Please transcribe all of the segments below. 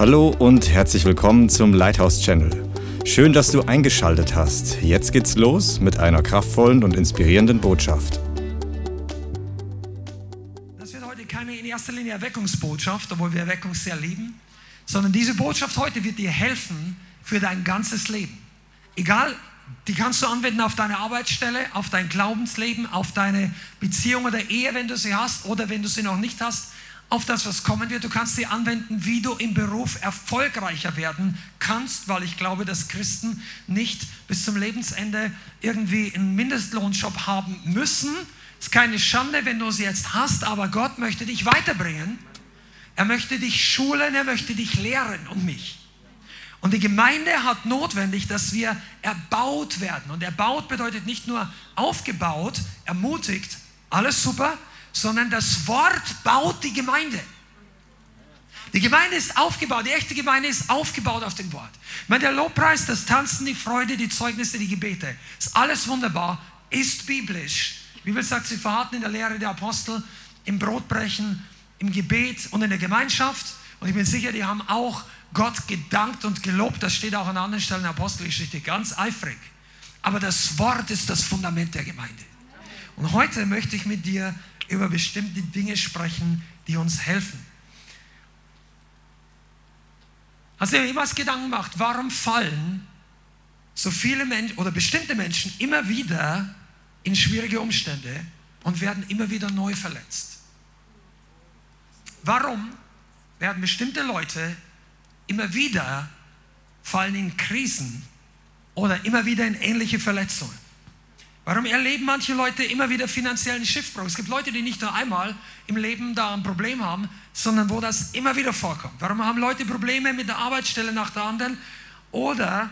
Hallo und herzlich willkommen zum Lighthouse Channel. Schön, dass du eingeschaltet hast. Jetzt geht's los mit einer kraftvollen und inspirierenden Botschaft. Das wird heute keine in erster Linie Erweckungsbotschaft, obwohl wir Erweckung sehr lieben, sondern diese Botschaft heute wird dir helfen für dein ganzes Leben. Egal, die kannst du anwenden auf deine Arbeitsstelle, auf dein Glaubensleben, auf deine Beziehung oder Ehe, wenn du sie hast oder wenn du sie noch nicht hast auf das, was kommen wird. Du kannst sie anwenden, wie du im Beruf erfolgreicher werden kannst, weil ich glaube, dass Christen nicht bis zum Lebensende irgendwie einen Mindestlohnjob haben müssen. Ist keine Schande, wenn du sie jetzt hast, aber Gott möchte dich weiterbringen. Er möchte dich schulen, er möchte dich lehren und mich. Und die Gemeinde hat notwendig, dass wir erbaut werden. Und erbaut bedeutet nicht nur aufgebaut, ermutigt, alles super, sondern das Wort baut die Gemeinde. Die Gemeinde ist aufgebaut, die echte Gemeinde ist aufgebaut auf dem Wort. Ich der Lobpreis, das Tanzen, die Freude, die Zeugnisse, die Gebete, ist alles wunderbar, ist biblisch. Die Bibel sagt, sie verharrten in der Lehre der Apostel, im Brotbrechen, im Gebet und in der Gemeinschaft. Und ich bin sicher, die haben auch Gott gedankt und gelobt. Das steht auch an anderen Stellen der Apostelgeschichte ganz eifrig. Aber das Wort ist das Fundament der Gemeinde. Und heute möchte ich mit dir über bestimmte Dinge sprechen, die uns helfen. Hast du dir jemals Gedanken gemacht, warum fallen so viele Menschen oder bestimmte Menschen immer wieder in schwierige Umstände und werden immer wieder neu verletzt? Warum werden bestimmte Leute immer wieder fallen in Krisen oder immer wieder in ähnliche Verletzungen? Warum erleben manche Leute immer wieder finanziellen Schiffbruch? Es gibt Leute, die nicht nur einmal im Leben da ein Problem haben, sondern wo das immer wieder vorkommt. Warum haben Leute Probleme mit der Arbeitsstelle nach der anderen oder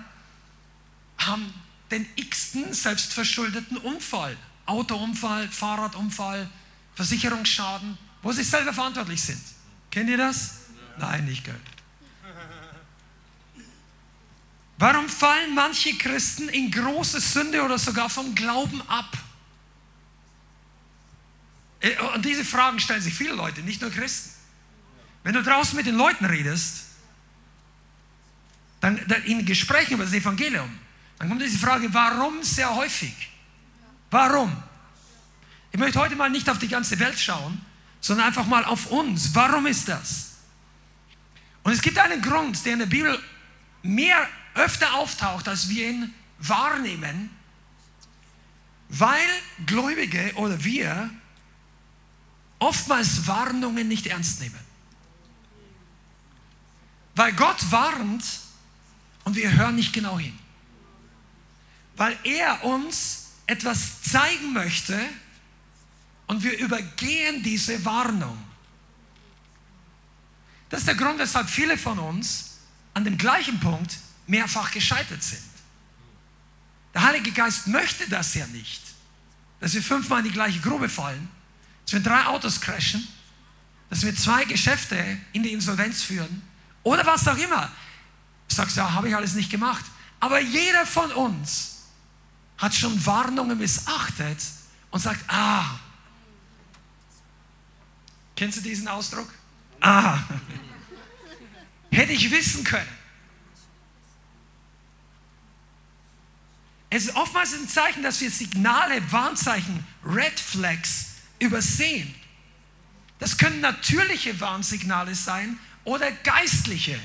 haben den x-ten selbstverschuldeten Unfall, Autounfall, Fahrradunfall, Versicherungsschaden, wo sie selber verantwortlich sind? Kennt ihr das? Nein, nicht gehört. Warum fallen manche Christen in große Sünde oder sogar vom Glauben ab? Äh, und diese Fragen stellen sich viele Leute, nicht nur Christen. Wenn du draußen mit den Leuten redest, dann, in Gesprächen über das Evangelium, dann kommt diese Frage, warum sehr häufig? Warum? Ich möchte heute mal nicht auf die ganze Welt schauen, sondern einfach mal auf uns. Warum ist das? Und es gibt einen Grund, der in der Bibel mehr öfter auftaucht, als wir ihn wahrnehmen, weil Gläubige oder wir oftmals Warnungen nicht ernst nehmen. Weil Gott warnt und wir hören nicht genau hin. Weil er uns etwas zeigen möchte und wir übergehen diese Warnung. Das ist der Grund, weshalb viele von uns an dem gleichen Punkt mehrfach gescheitert sind. Der Heilige Geist möchte das ja nicht, dass wir fünfmal in die gleiche Grube fallen, dass wir drei Autos crashen, dass wir zwei Geschäfte in die Insolvenz führen oder was auch immer. Du sagst, ja, habe ich alles nicht gemacht. Aber jeder von uns hat schon Warnungen missachtet und sagt, ah, kennst du diesen Ausdruck? Ah, hätte ich wissen können. Es ist oftmals ein Zeichen, dass wir Signale, Warnzeichen, Red Flags übersehen. Das können natürliche Warnsignale sein oder geistliche.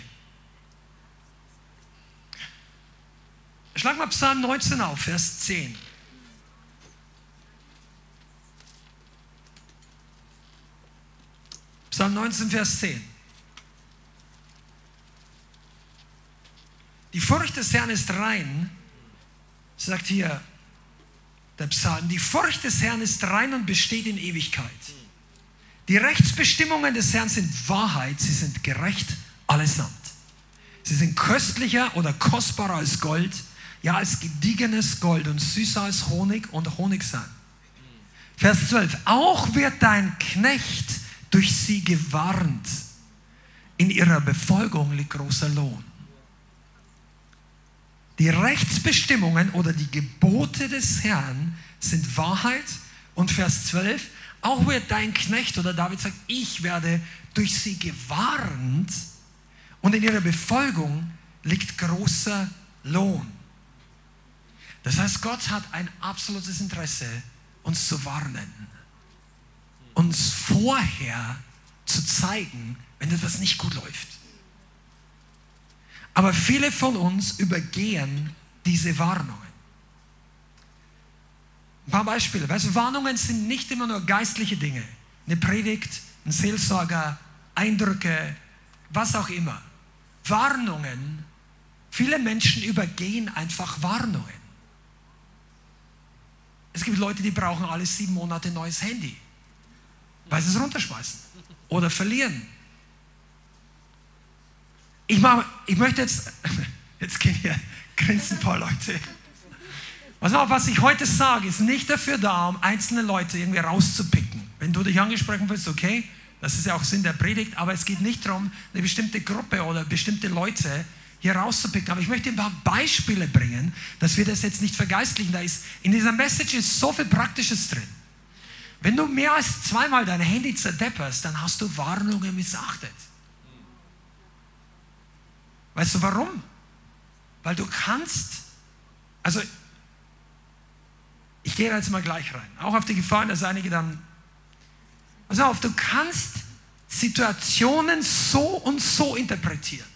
Schlag mal Psalm 19 auf, Vers 10. Psalm 19, Vers 10. Die Furcht des Herrn ist rein sagt hier der Psalm, die Furcht des Herrn ist rein und besteht in Ewigkeit. Die Rechtsbestimmungen des Herrn sind Wahrheit, sie sind gerecht allesamt. Sie sind köstlicher oder kostbarer als Gold, ja als gediegenes Gold und süßer als Honig und Honigseim. Vers 12, auch wird dein Knecht durch sie gewarnt. In ihrer Befolgung liegt großer Lohn. Die Rechtsbestimmungen oder die Gebote des Herrn sind Wahrheit. Und Vers 12, auch wird dein Knecht oder David sagt, ich werde durch sie gewarnt und in ihrer Befolgung liegt großer Lohn. Das heißt, Gott hat ein absolutes Interesse, uns zu warnen, uns vorher zu zeigen, wenn etwas nicht gut läuft. Aber viele von uns übergehen diese Warnungen. Ein paar Beispiele. Weißt Warnungen sind nicht immer nur geistliche Dinge. Eine Predigt, ein Seelsorger, Eindrücke, was auch immer. Warnungen, viele Menschen übergehen einfach Warnungen. Es gibt Leute, die brauchen alle sieben Monate ein neues Handy, weil sie es runterschmeißen oder verlieren. Ich, mach, ich möchte jetzt, jetzt gehen hier grinsen ein paar Leute. Pass was ich heute sage, ist nicht dafür da, um einzelne Leute irgendwie rauszupicken. Wenn du dich angesprochen fühlst, okay, das ist ja auch Sinn der Predigt, aber es geht nicht darum, eine bestimmte Gruppe oder bestimmte Leute hier rauszupicken. Aber ich möchte ein paar Beispiele bringen, dass wir das jetzt nicht vergeistlichen. Da ist, in dieser Message ist so viel Praktisches drin. Wenn du mehr als zweimal dein Handy zerdepperst, dann hast du Warnungen missachtet. Weißt du warum? Weil du kannst, also ich gehe jetzt mal gleich rein, auch auf die Gefahr, dass einige dann, pass auf, du kannst Situationen so und so interpretieren.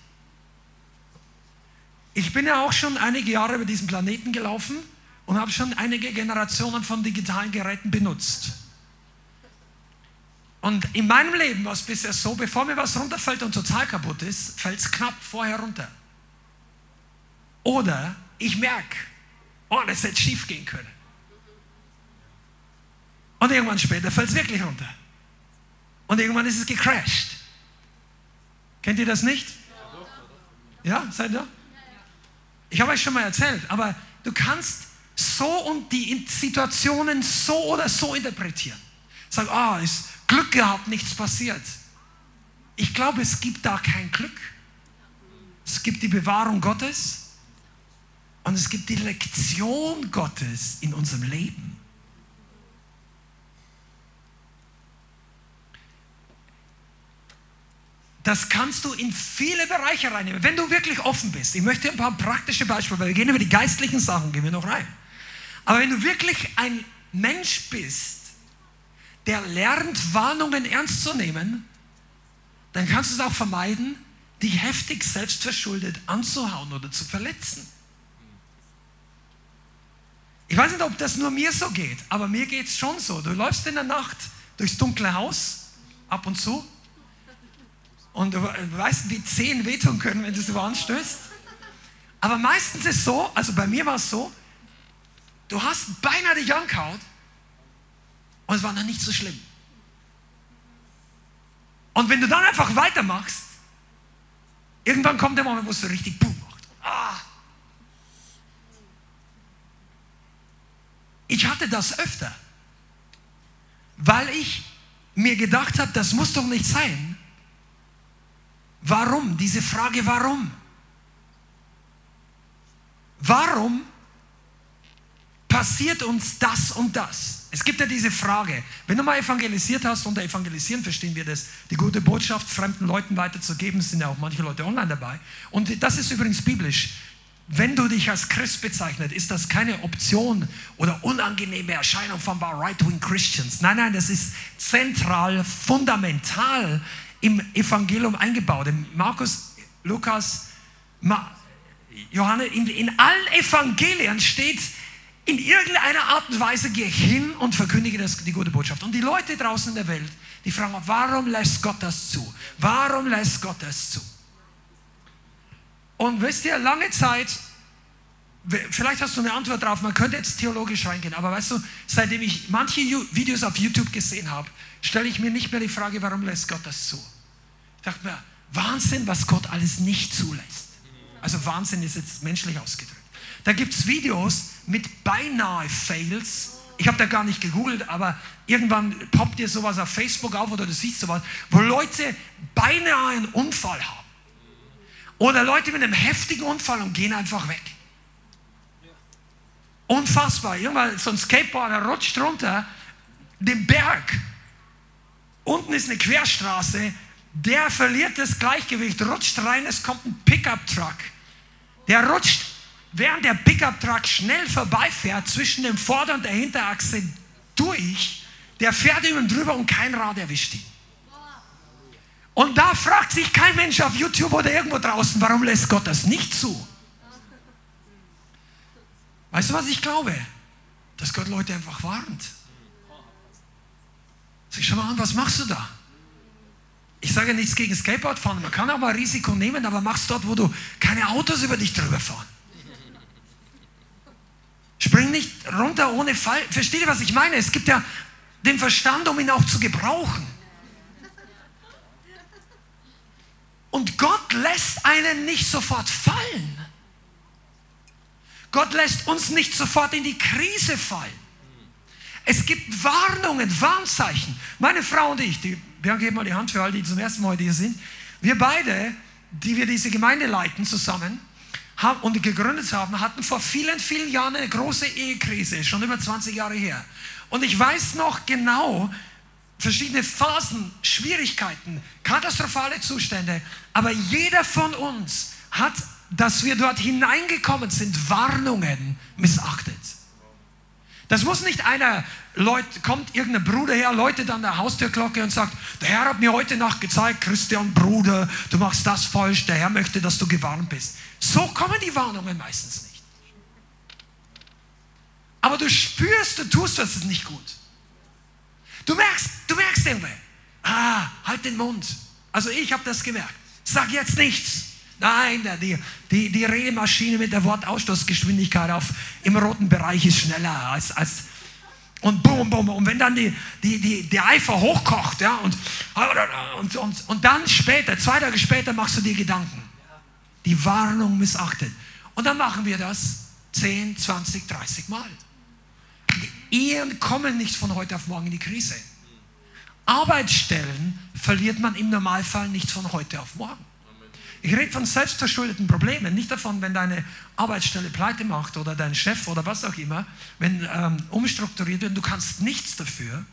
Ich bin ja auch schon einige Jahre über diesen Planeten gelaufen und habe schon einige Generationen von digitalen Geräten benutzt. Und in meinem Leben war es bisher so, bevor mir was runterfällt und total kaputt ist, fällt es knapp vorher runter. Oder ich merke, oh, das hätte schief gehen können. Und irgendwann später fällt es wirklich runter. Und irgendwann ist es gecrashed. Kennt ihr das nicht? Ja, seid ihr? Ich habe euch schon mal erzählt, aber du kannst so und die Situationen so oder so interpretieren. Sag, ah, oh, ist Glück gehabt, nichts passiert. Ich glaube, es gibt da kein Glück. Es gibt die Bewahrung Gottes und es gibt die Lektion Gottes in unserem Leben. Das kannst du in viele Bereiche reinnehmen, wenn du wirklich offen bist. Ich möchte ein paar praktische Beispiele, weil wir gehen über die geistlichen Sachen, gehen wir noch rein. Aber wenn du wirklich ein Mensch bist, der lernt, Warnungen ernst zu nehmen, dann kannst du es auch vermeiden, dich heftig selbstverschuldet anzuhauen oder zu verletzen. Ich weiß nicht, ob das nur mir so geht, aber mir geht es schon so. Du läufst in der Nacht durchs dunkle Haus, ab und zu, und du weißt, wie Zehen wehtun können, wenn du so anstößt. Aber meistens ist es so, also bei mir war es so, du hast beinahe dich angehauen und es war noch nicht so schlimm. Und wenn du dann einfach weitermachst, irgendwann kommt der Moment, wo es so richtig boom macht. Ah. Ich hatte das öfter, weil ich mir gedacht habe, das muss doch nicht sein, Warum? Diese Frage, warum? Warum passiert uns das und das? Es gibt ja diese Frage, wenn du mal evangelisiert hast, unter Evangelisieren verstehen wir das, die gute Botschaft fremden Leuten weiterzugeben, sind ja auch manche Leute online dabei. Und das ist übrigens biblisch. Wenn du dich als Christ bezeichnet, ist das keine Option oder unangenehme Erscheinung von Right-Wing Christians. Nein, nein, das ist zentral, fundamental im Evangelium eingebaut. In Markus, Lukas, Ma Johannes, in, in allen Evangelien steht, in irgendeiner Art und Weise gehe hin und verkündige das, die gute Botschaft. Und die Leute draußen in der Welt, die fragen, warum lässt Gott das zu? Warum lässt Gott das zu? Und wisst ihr, lange Zeit, vielleicht hast du eine Antwort drauf, man könnte jetzt theologisch reingehen, aber weißt du, seitdem ich manche Videos auf YouTube gesehen habe, stelle ich mir nicht mehr die Frage, warum lässt Gott das zu? Ich dachte mir, Wahnsinn, was Gott alles nicht zulässt. Also Wahnsinn ist jetzt menschlich ausgedrückt. Da gibt es Videos mit beinahe Fails. Ich habe da gar nicht gegoogelt, aber irgendwann poppt dir sowas auf Facebook auf oder du siehst sowas, wo Leute beinahe einen Unfall haben. Oder Leute mit einem heftigen Unfall und gehen einfach weg. Unfassbar. Irgendwann so ein Skateboarder rutscht runter den Berg Unten ist eine Querstraße, der verliert das Gleichgewicht, rutscht rein, es kommt ein Pickup-Truck. Der rutscht, während der Pickup-Truck schnell vorbeifährt, zwischen dem Vorder- und der Hinterachse durch, der fährt ihn drüber und kein Rad erwischt ihn. Und da fragt sich kein Mensch auf YouTube oder irgendwo draußen, warum lässt Gott das nicht zu? Weißt du, was ich glaube? Dass Gott Leute einfach warnt. Sag schau mal an, was machst du da? Ich sage nichts gegen Skateboard fahren. Man kann auch mal Risiko nehmen, aber mach's dort, wo du keine Autos über dich drüber fahren. Spring nicht runter ohne Fall. Versteht ihr, was ich meine? Es gibt ja den Verstand, um ihn auch zu gebrauchen. Und Gott lässt einen nicht sofort fallen. Gott lässt uns nicht sofort in die Krise fallen. Es gibt Warnungen, Warnzeichen. Meine Frau und ich, die, wir geben mal die Hand für alle, die zum ersten Mal hier sind. Wir beide, die wir diese Gemeinde leiten zusammen und gegründet haben, hatten vor vielen, vielen Jahren eine große Ehekrise, schon über 20 Jahre her. Und ich weiß noch genau, verschiedene Phasen, Schwierigkeiten, katastrophale Zustände, aber jeder von uns hat, dass wir dort hineingekommen sind, Warnungen missachtet. Das muss nicht einer, Leute, kommt irgendein Bruder her, läutet an der Haustürglocke und sagt, der Herr hat mir heute Nacht gezeigt, Christian Bruder, du machst das falsch, der Herr möchte, dass du gewarnt bist. So kommen die Warnungen meistens nicht. Aber du spürst, du tust das nicht gut. Du merkst, du merkst irgendwie, ah, halt den Mund. Also ich habe das gemerkt. Sag jetzt nichts. Nein, die, die, die Redemaschine mit der Wortausstoßgeschwindigkeit auf, im roten Bereich ist schneller als, als und boom, boom, und wenn dann die, die, die, der Eifer hochkocht, ja, und, und, und, und dann später, zwei Tage später machst du dir Gedanken. Die Warnung missachtet. Und dann machen wir das 10, 20, 30 Mal. Die Ehen kommen nicht von heute auf morgen in die Krise. Arbeitsstellen verliert man im Normalfall nicht von heute auf morgen. Ich rede von selbstverschuldeten Problemen, nicht davon, wenn deine Arbeitsstelle pleite macht oder dein Chef oder was auch immer, wenn ähm, umstrukturiert wird, du kannst nichts dafür.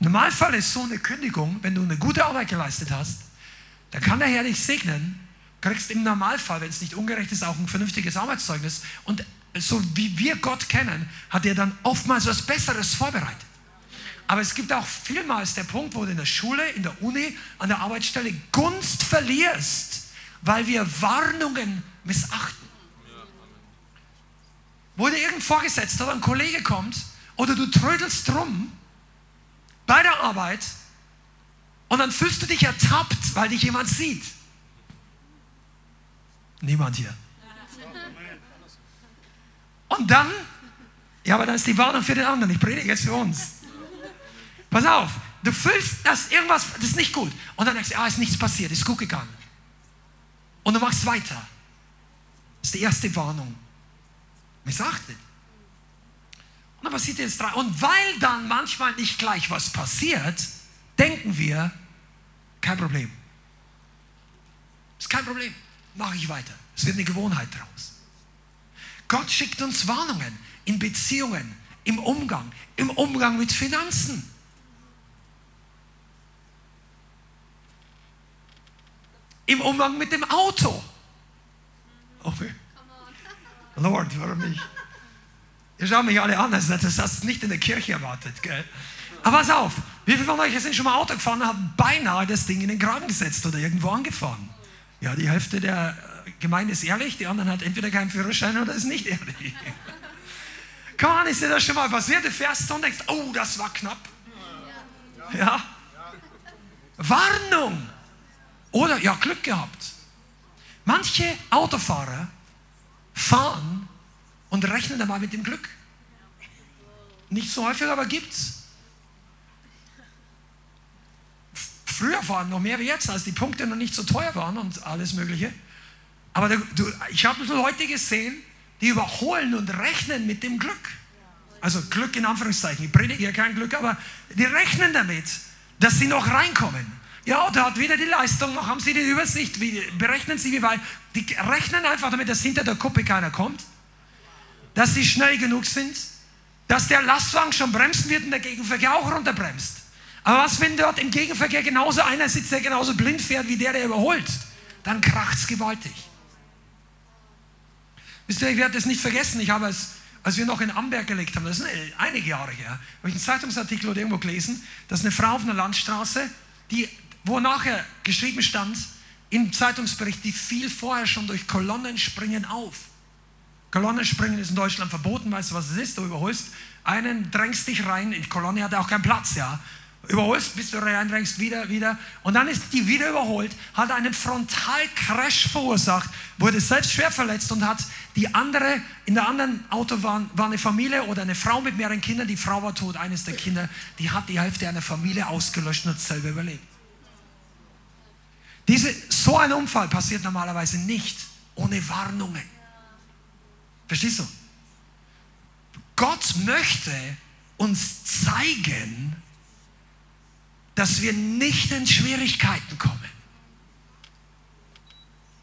Im Normalfall ist so eine Kündigung, wenn du eine gute Arbeit geleistet hast, dann kann der Herr dich segnen, kriegst im Normalfall, wenn es nicht ungerecht ist, auch ein vernünftiges Arbeitszeugnis und so wie wir Gott kennen, hat er dann oftmals was Besseres vorbereitet. Aber es gibt auch vielmals der Punkt, wo du in der Schule, in der Uni, an der Arbeitsstelle Gunst verlierst, weil wir Warnungen missachten. Wo dir irgendein Vorgesetzter oder ein Kollege kommt oder du trödelst drum bei der Arbeit und dann fühlst du dich ertappt, weil dich jemand sieht. Niemand hier. Und dann, ja, aber dann ist die Warnung für den anderen. Ich predige jetzt für uns. Pass auf, du fühlst, dass irgendwas, das ist nicht gut. Und dann denkst du, ah, ist nichts passiert, ist gut gegangen. Und du machst weiter. Das ist die erste Warnung. Missachtet. Und dann passiert jetzt drei. Und weil dann manchmal nicht gleich was passiert, denken wir, kein Problem. Ist kein Problem. Mache ich weiter. Es wird eine Gewohnheit draus. Gott schickt uns Warnungen in Beziehungen, im Umgang, im Umgang mit Finanzen. Im Umgang mit dem Auto. Okay. Lord, warum nicht? Ihr schaut mich alle an, als das du nicht in der Kirche erwartet. Gell? Aber pass auf, wie viele von euch sind schon mal Auto gefahren und haben beinahe das Ding in den Graben gesetzt oder irgendwo angefahren? Ja, die Hälfte der Gemeinde ist ehrlich, die anderen hat entweder keinen Führerschein oder ist nicht ehrlich. Come on, ist dir das schon mal passiert? Du fährst und denkst, oh, das war knapp. Ja? Warnung. Oder, ja, Glück gehabt. Manche Autofahrer fahren und rechnen dabei mit dem Glück. Nicht so häufig, aber gibt's. Früher waren noch mehr wie jetzt, als die Punkte noch nicht so teuer waren und alles Mögliche. Aber du, ich habe Leute gesehen, die überholen und rechnen mit dem Glück. Also Glück in Anführungszeichen. Ich predige ja kein Glück, aber die rechnen damit, dass sie noch reinkommen. Ja, da hat wieder die Leistung, noch haben sie die Übersicht, wie, berechnen sie wie weit. Die rechnen einfach damit, dass hinter der Kuppe keiner kommt, dass sie schnell genug sind, dass der Lastwagen schon bremsen wird und der Gegenverkehr auch runterbremst. Aber was, wenn dort im Gegenverkehr genauso einer sitzt, der genauso blind fährt wie der, der überholt? Dann kracht es gewaltig. Wisst ihr, ich werde das nicht vergessen. Ich habe es, als wir noch in Amberg gelebt haben, das ist einige Jahre her, habe ich einen Zeitungsartikel oder irgendwo gelesen, dass eine Frau auf einer Landstraße, die, wo nachher geschrieben stand, im Zeitungsbericht, die fiel vorher schon durch Kolonnenspringen auf. Kolonnenspringen ist in Deutschland verboten, weißt du, was es ist? Du überholst einen, drängst dich rein, in die Kolonne hat er auch keinen Platz, ja überholst, bis du reindrängst, wieder, wieder. Und dann ist die wieder überholt, hat einen Frontalcrash verursacht, wurde selbst schwer verletzt und hat die andere, in der anderen Auto war, war eine Familie oder eine Frau mit mehreren Kindern, die Frau war tot, eines der Kinder, die hat die Hälfte einer Familie ausgelöscht und hat selber überlebt. Diese, so ein Unfall passiert normalerweise nicht ohne Warnungen. Verstehst du? Gott möchte uns zeigen, dass wir nicht in Schwierigkeiten kommen.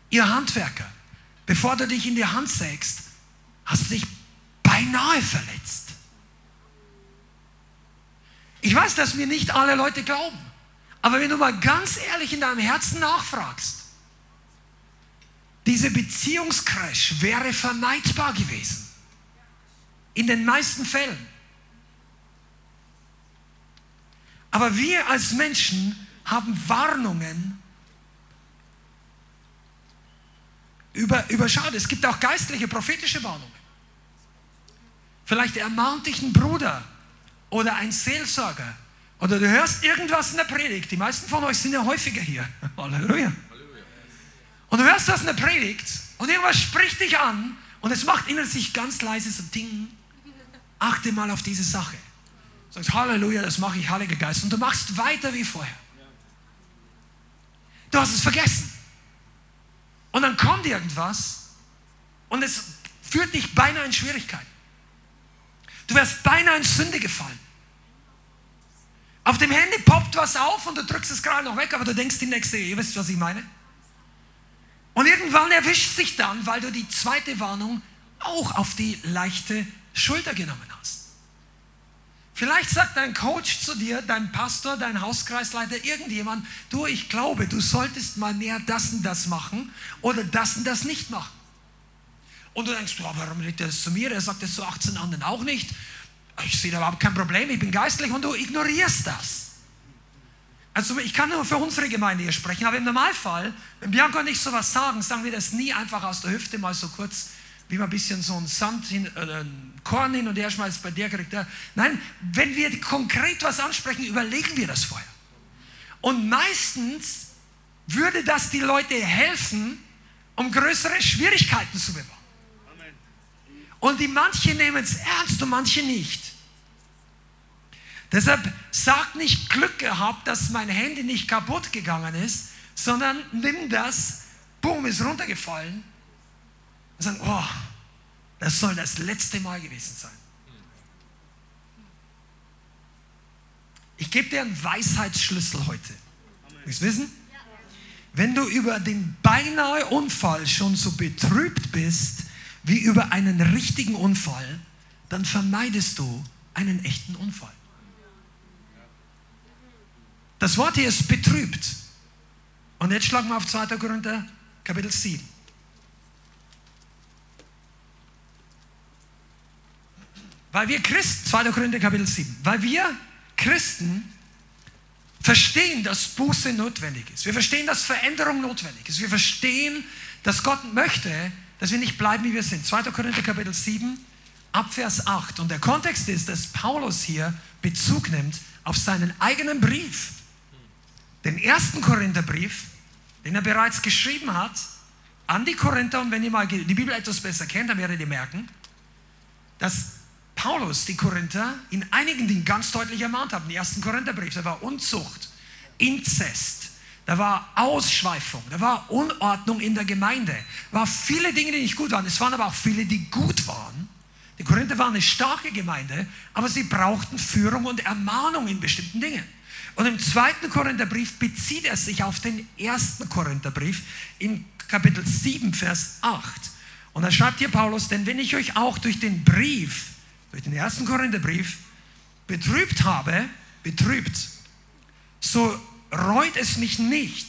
Ihr Handwerker, bevor du dich in die Hand sägst, hast du dich beinahe verletzt. Ich weiß, dass mir nicht alle Leute glauben, aber wenn du mal ganz ehrlich in deinem Herzen nachfragst, diese Beziehungscrash wäre vermeidbar gewesen. In den meisten Fällen. Aber wir als Menschen haben Warnungen über, überschaut. Es gibt auch geistliche, prophetische Warnungen. Vielleicht ermahnt dich ein Bruder oder ein Seelsorger oder du hörst irgendwas in der Predigt. Die meisten von euch sind ja häufiger hier. Halleluja. Und du hörst das in der Predigt und irgendwas spricht dich an und es macht innerlich ganz leise so Ding. Achte mal auf diese Sache. Sagst Halleluja, das mache ich, Heiliger Geist. Und du machst weiter wie vorher. Du hast es vergessen. Und dann kommt irgendwas und es führt dich beinahe in Schwierigkeiten. Du wärst beinahe in Sünde gefallen. Auf dem Handy poppt was auf und du drückst es gerade noch weg, aber du denkst die nächste, ihr wisst, was ich meine. Und irgendwann erwischt sich dann, weil du die zweite Warnung auch auf die leichte Schulter genommen hast. Vielleicht sagt dein Coach zu dir, dein Pastor, dein Hauskreisleiter, irgendjemand, du, ich glaube, du solltest mal mehr das und das machen oder das und das nicht machen. Und du denkst, oh, warum redet er das zu mir? Er sagt das zu 18 anderen auch nicht. Ich sehe da überhaupt kein Problem, ich bin geistlich und du ignorierst das. Also ich kann nur für unsere Gemeinde hier sprechen, aber im Normalfall, wenn Bianca und ich sowas sagen, sagen wir das nie einfach aus der Hüfte mal so kurz wie man ein bisschen so einen Sand hin, äh, ein Korn hin und her schmeißt, bei der kriegt er. Nein, wenn wir konkret was ansprechen, überlegen wir das vorher. Und meistens würde das die Leute helfen, um größere Schwierigkeiten zu bewahren. Und die manche nehmen es ernst und manche nicht. Deshalb sag nicht Glück gehabt, dass mein Handy nicht kaputt gegangen ist, sondern nimm das, boom, ist runtergefallen und sagen, oh, das soll das letzte Mal gewesen sein. Ich gebe dir einen Weisheitsschlüssel heute. Willst du wissen? Wenn du über den beinahe Unfall schon so betrübt bist wie über einen richtigen Unfall, dann vermeidest du einen echten Unfall. Das Wort hier ist betrübt. Und jetzt schlagen wir auf 2. Korinther, Kapitel 7. Weil wir Christen, 2. Korinther Kapitel 7, weil wir Christen verstehen, dass Buße notwendig ist. Wir verstehen, dass Veränderung notwendig ist. Wir verstehen, dass Gott möchte, dass wir nicht bleiben, wie wir sind. 2. Korinther Kapitel 7, Abvers 8. Und der Kontext ist, dass Paulus hier Bezug nimmt auf seinen eigenen Brief. Den ersten Korintherbrief, den er bereits geschrieben hat, an die Korinther. Und wenn ihr mal die Bibel etwas besser kennt, dann werdet ihr merken, dass Paulus die Korinther in einigen Dingen ganz deutlich ermahnt hat. Im ersten Korintherbrief, da war Unzucht, Inzest, da war Ausschweifung, da war Unordnung in der Gemeinde, da waren viele Dinge, die nicht gut waren. Es waren aber auch viele, die gut waren. Die Korinther waren eine starke Gemeinde, aber sie brauchten Führung und Ermahnung in bestimmten Dingen. Und im zweiten Korintherbrief bezieht er sich auf den ersten Korintherbrief in Kapitel 7, Vers 8. Und da schreibt hier Paulus, denn wenn ich euch auch durch den Brief durch den ersten Korintherbrief betrübt habe, betrübt, so reut es mich nicht.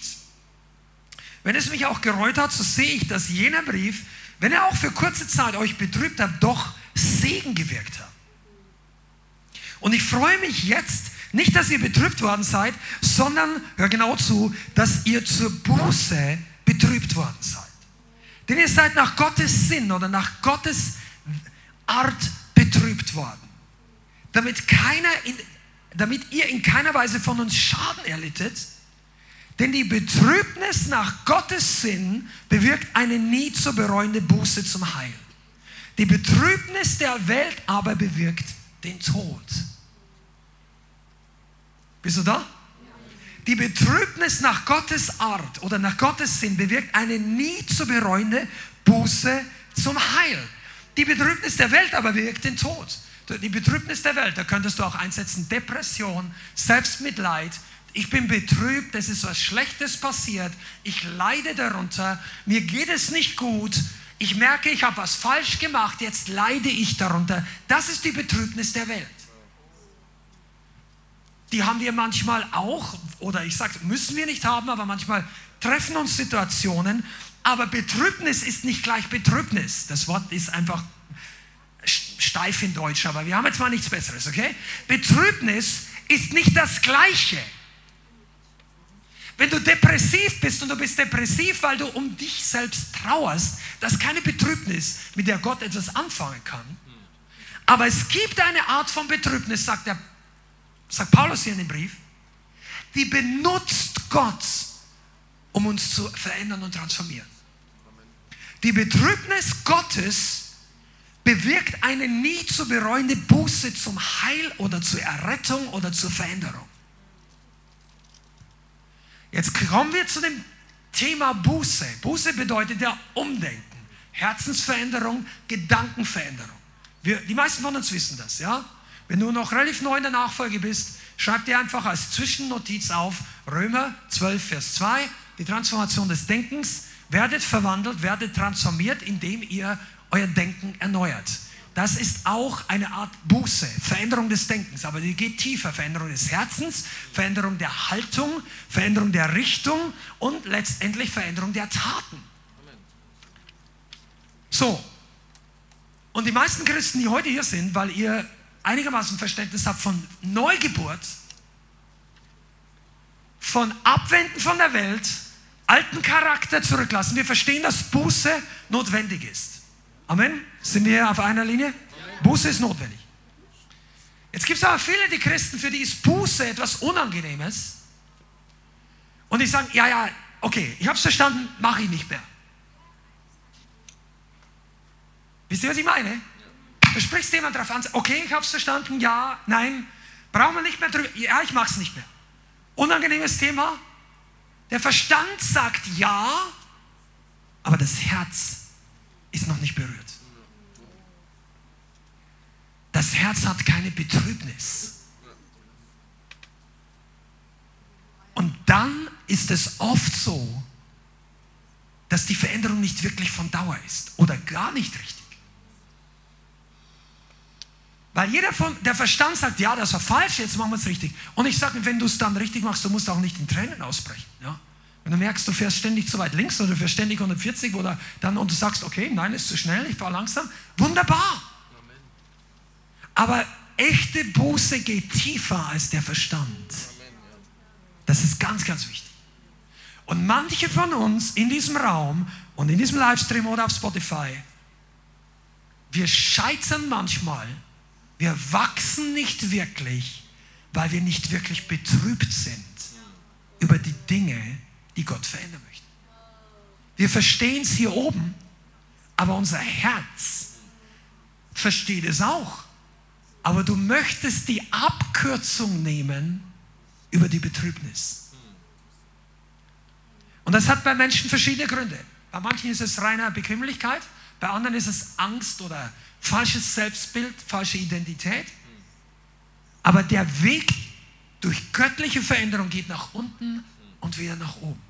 Wenn es mich auch gereut hat, so sehe ich, dass jener Brief, wenn er auch für kurze Zeit euch betrübt hat, doch Segen gewirkt hat. Und ich freue mich jetzt, nicht, dass ihr betrübt worden seid, sondern, hör genau zu, dass ihr zur Buße betrübt worden seid. Denn ihr seid nach Gottes Sinn oder nach Gottes Art betrübt worden. Damit, keiner in, damit ihr in keiner Weise von uns Schaden erlittet. Denn die Betrübnis nach Gottes Sinn bewirkt eine nie zu bereuende Buße zum Heil. Die Betrübnis der Welt aber bewirkt den Tod. Bist du da? Die Betrübnis nach Gottes Art oder nach Gottes Sinn bewirkt eine nie zu bereuende Buße zum Heil. Die Betrübnis der Welt aber bewirkt den Tod. Die Betrübnis der Welt, da könntest du auch einsetzen, Depression, Selbstmitleid. Ich bin betrübt, es ist was Schlechtes passiert, ich leide darunter, mir geht es nicht gut, ich merke, ich habe was falsch gemacht, jetzt leide ich darunter. Das ist die Betrübnis der Welt. Die haben wir manchmal auch, oder ich sage, müssen wir nicht haben, aber manchmal treffen uns Situationen, aber Betrübnis ist nicht gleich Betrübnis. Das Wort ist einfach steif in Deutsch, aber wir haben jetzt mal nichts Besseres, okay? Betrübnis ist nicht das Gleiche. Wenn du depressiv bist und du bist depressiv, weil du um dich selbst trauerst, das ist keine Betrübnis, mit der Gott etwas anfangen kann. Aber es gibt eine Art von Betrübnis, sagt der sagt Paulus hier in dem Brief, die benutzt Gott, um uns zu verändern und transformieren. Die Betrübnis Gottes bewirkt eine nie zu bereuende Buße zum Heil oder zur Errettung oder zur Veränderung. Jetzt kommen wir zu dem Thema Buße. Buße bedeutet ja Umdenken, Herzensveränderung, Gedankenveränderung. Wir, die meisten von uns wissen das, ja? Wenn du noch relativ neu in der Nachfolge bist, schreib dir einfach als Zwischennotiz auf Römer 12, Vers 2, die Transformation des Denkens. Werdet verwandelt, werdet transformiert, indem ihr euer Denken erneuert. Das ist auch eine Art Buße, Veränderung des Denkens, aber die geht tiefer. Veränderung des Herzens, Veränderung der Haltung, Veränderung der Richtung und letztendlich Veränderung der Taten. So, und die meisten Christen, die heute hier sind, weil ihr einigermaßen Verständnis habt von Neugeburt, von Abwenden von der Welt, alten Charakter zurücklassen. Wir verstehen, dass Buße notwendig ist. Amen? Sind wir auf einer Linie? Buße ist notwendig. Jetzt gibt es aber viele, die Christen, für die ist Buße etwas Unangenehmes. Und die sagen, ja, ja, okay, ich habe es verstanden, mache ich nicht mehr. Wisst ihr, was ich meine? Du sprichst jemand darauf an, okay, ich habe es verstanden, ja, nein, brauchen wir nicht mehr drüber, ja, ich mache es nicht mehr. Unangenehmes Thema. Der Verstand sagt ja, aber das Herz ist noch nicht berührt. Das Herz hat keine Betrübnis. Und dann ist es oft so, dass die Veränderung nicht wirklich von Dauer ist oder gar nicht richtig. Weil jeder von, der Verstand sagt, ja, das war falsch, jetzt machen wir es richtig. Und ich sage, wenn du es dann richtig machst, du musst auch nicht in Tränen ausbrechen. Ja? Wenn du merkst, du fährst ständig zu weit links oder du fährst ständig 140 oder dann und du sagst, okay, nein, ist zu schnell, ich fahre langsam, wunderbar. Aber echte Buße geht tiefer als der Verstand. Das ist ganz, ganz wichtig. Und manche von uns in diesem Raum und in diesem Livestream oder auf Spotify, wir scheitern manchmal wir wachsen nicht wirklich, weil wir nicht wirklich betrübt sind über die Dinge, die Gott verändern möchte. Wir verstehen es hier oben, aber unser Herz versteht es auch. Aber du möchtest die Abkürzung nehmen über die Betrübnis. Und das hat bei Menschen verschiedene Gründe. Bei manchen ist es reine Bequemlichkeit, bei anderen ist es Angst oder falsches Selbstbild, falsche Identität. Aber der Weg durch göttliche Veränderung geht nach unten und wieder nach oben.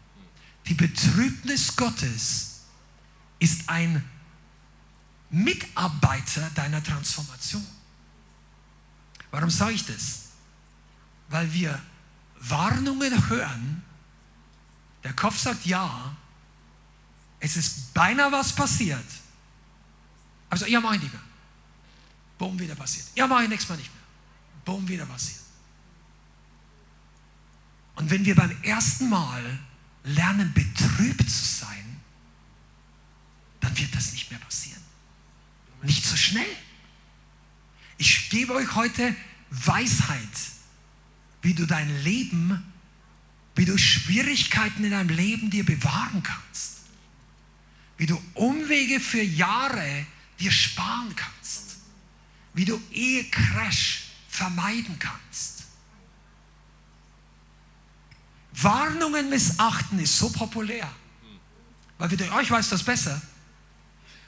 Die Betrübnis Gottes ist ein Mitarbeiter deiner Transformation. Warum sage ich das? Weil wir Warnungen hören, der Kopf sagt ja, es ist beinahe was passiert. Also, ja, mach ich nicht. Boom, wieder passiert. Ja, mach ich nächstes Mal nicht mehr. Boom, wieder passiert. Und wenn wir beim ersten Mal lernen, betrübt zu sein, dann wird das nicht mehr passieren. Nicht so schnell. Ich gebe euch heute Weisheit, wie du dein Leben, wie du Schwierigkeiten in deinem Leben dir bewahren kannst. Wie du Umwege für Jahre dir sparen kannst. Wie du Ehecrash vermeiden kannst. Warnungen missachten ist so populär. Weil wir denken, oh, ich weiß das besser.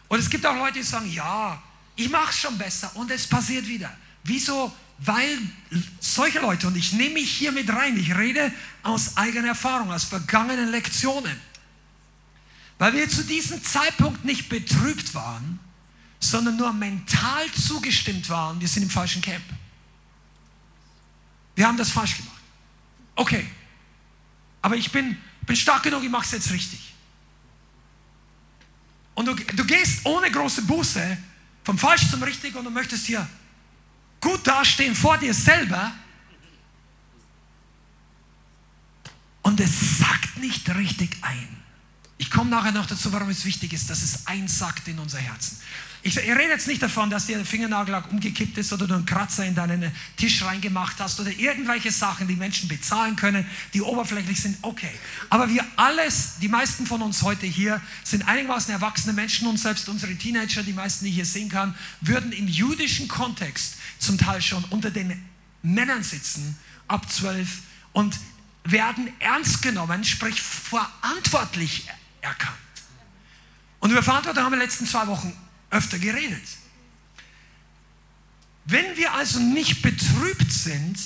Und es gibt auch Leute, die sagen, ja, ich mache es schon besser und es passiert wieder. Wieso? Weil solche Leute, und ich nehme mich hier mit rein, ich rede aus eigener Erfahrung, aus vergangenen Lektionen, weil wir zu diesem Zeitpunkt nicht betrübt waren, sondern nur mental zugestimmt waren, wir sind im falschen Camp. Wir haben das falsch gemacht. Okay, aber ich bin, bin stark genug, ich mache es jetzt richtig. Und du, du gehst ohne große Buße vom Falsch zum Richtig und du möchtest hier gut dastehen vor dir selber. Und es sagt nicht richtig ein. Ich komme nachher noch dazu, warum es wichtig ist, dass es einsackt in unser Herzen. Ich, ich, rede jetzt nicht davon, dass dir der Fingernagel umgekippt ist oder du einen Kratzer in deinen Tisch reingemacht hast oder irgendwelche Sachen, die Menschen bezahlen können, die oberflächlich sind. Okay. Aber wir alles, die meisten von uns heute hier, sind einigermaßen erwachsene Menschen und selbst unsere Teenager, die meisten, die hier sehen kann, würden im jüdischen Kontext zum Teil schon unter den Männern sitzen, ab zwölf, und werden ernst genommen, sprich verantwortlich erkannt. Und über Verantwortung haben wir in den letzten zwei Wochen öfter geredet. Wenn wir also nicht betrübt sind,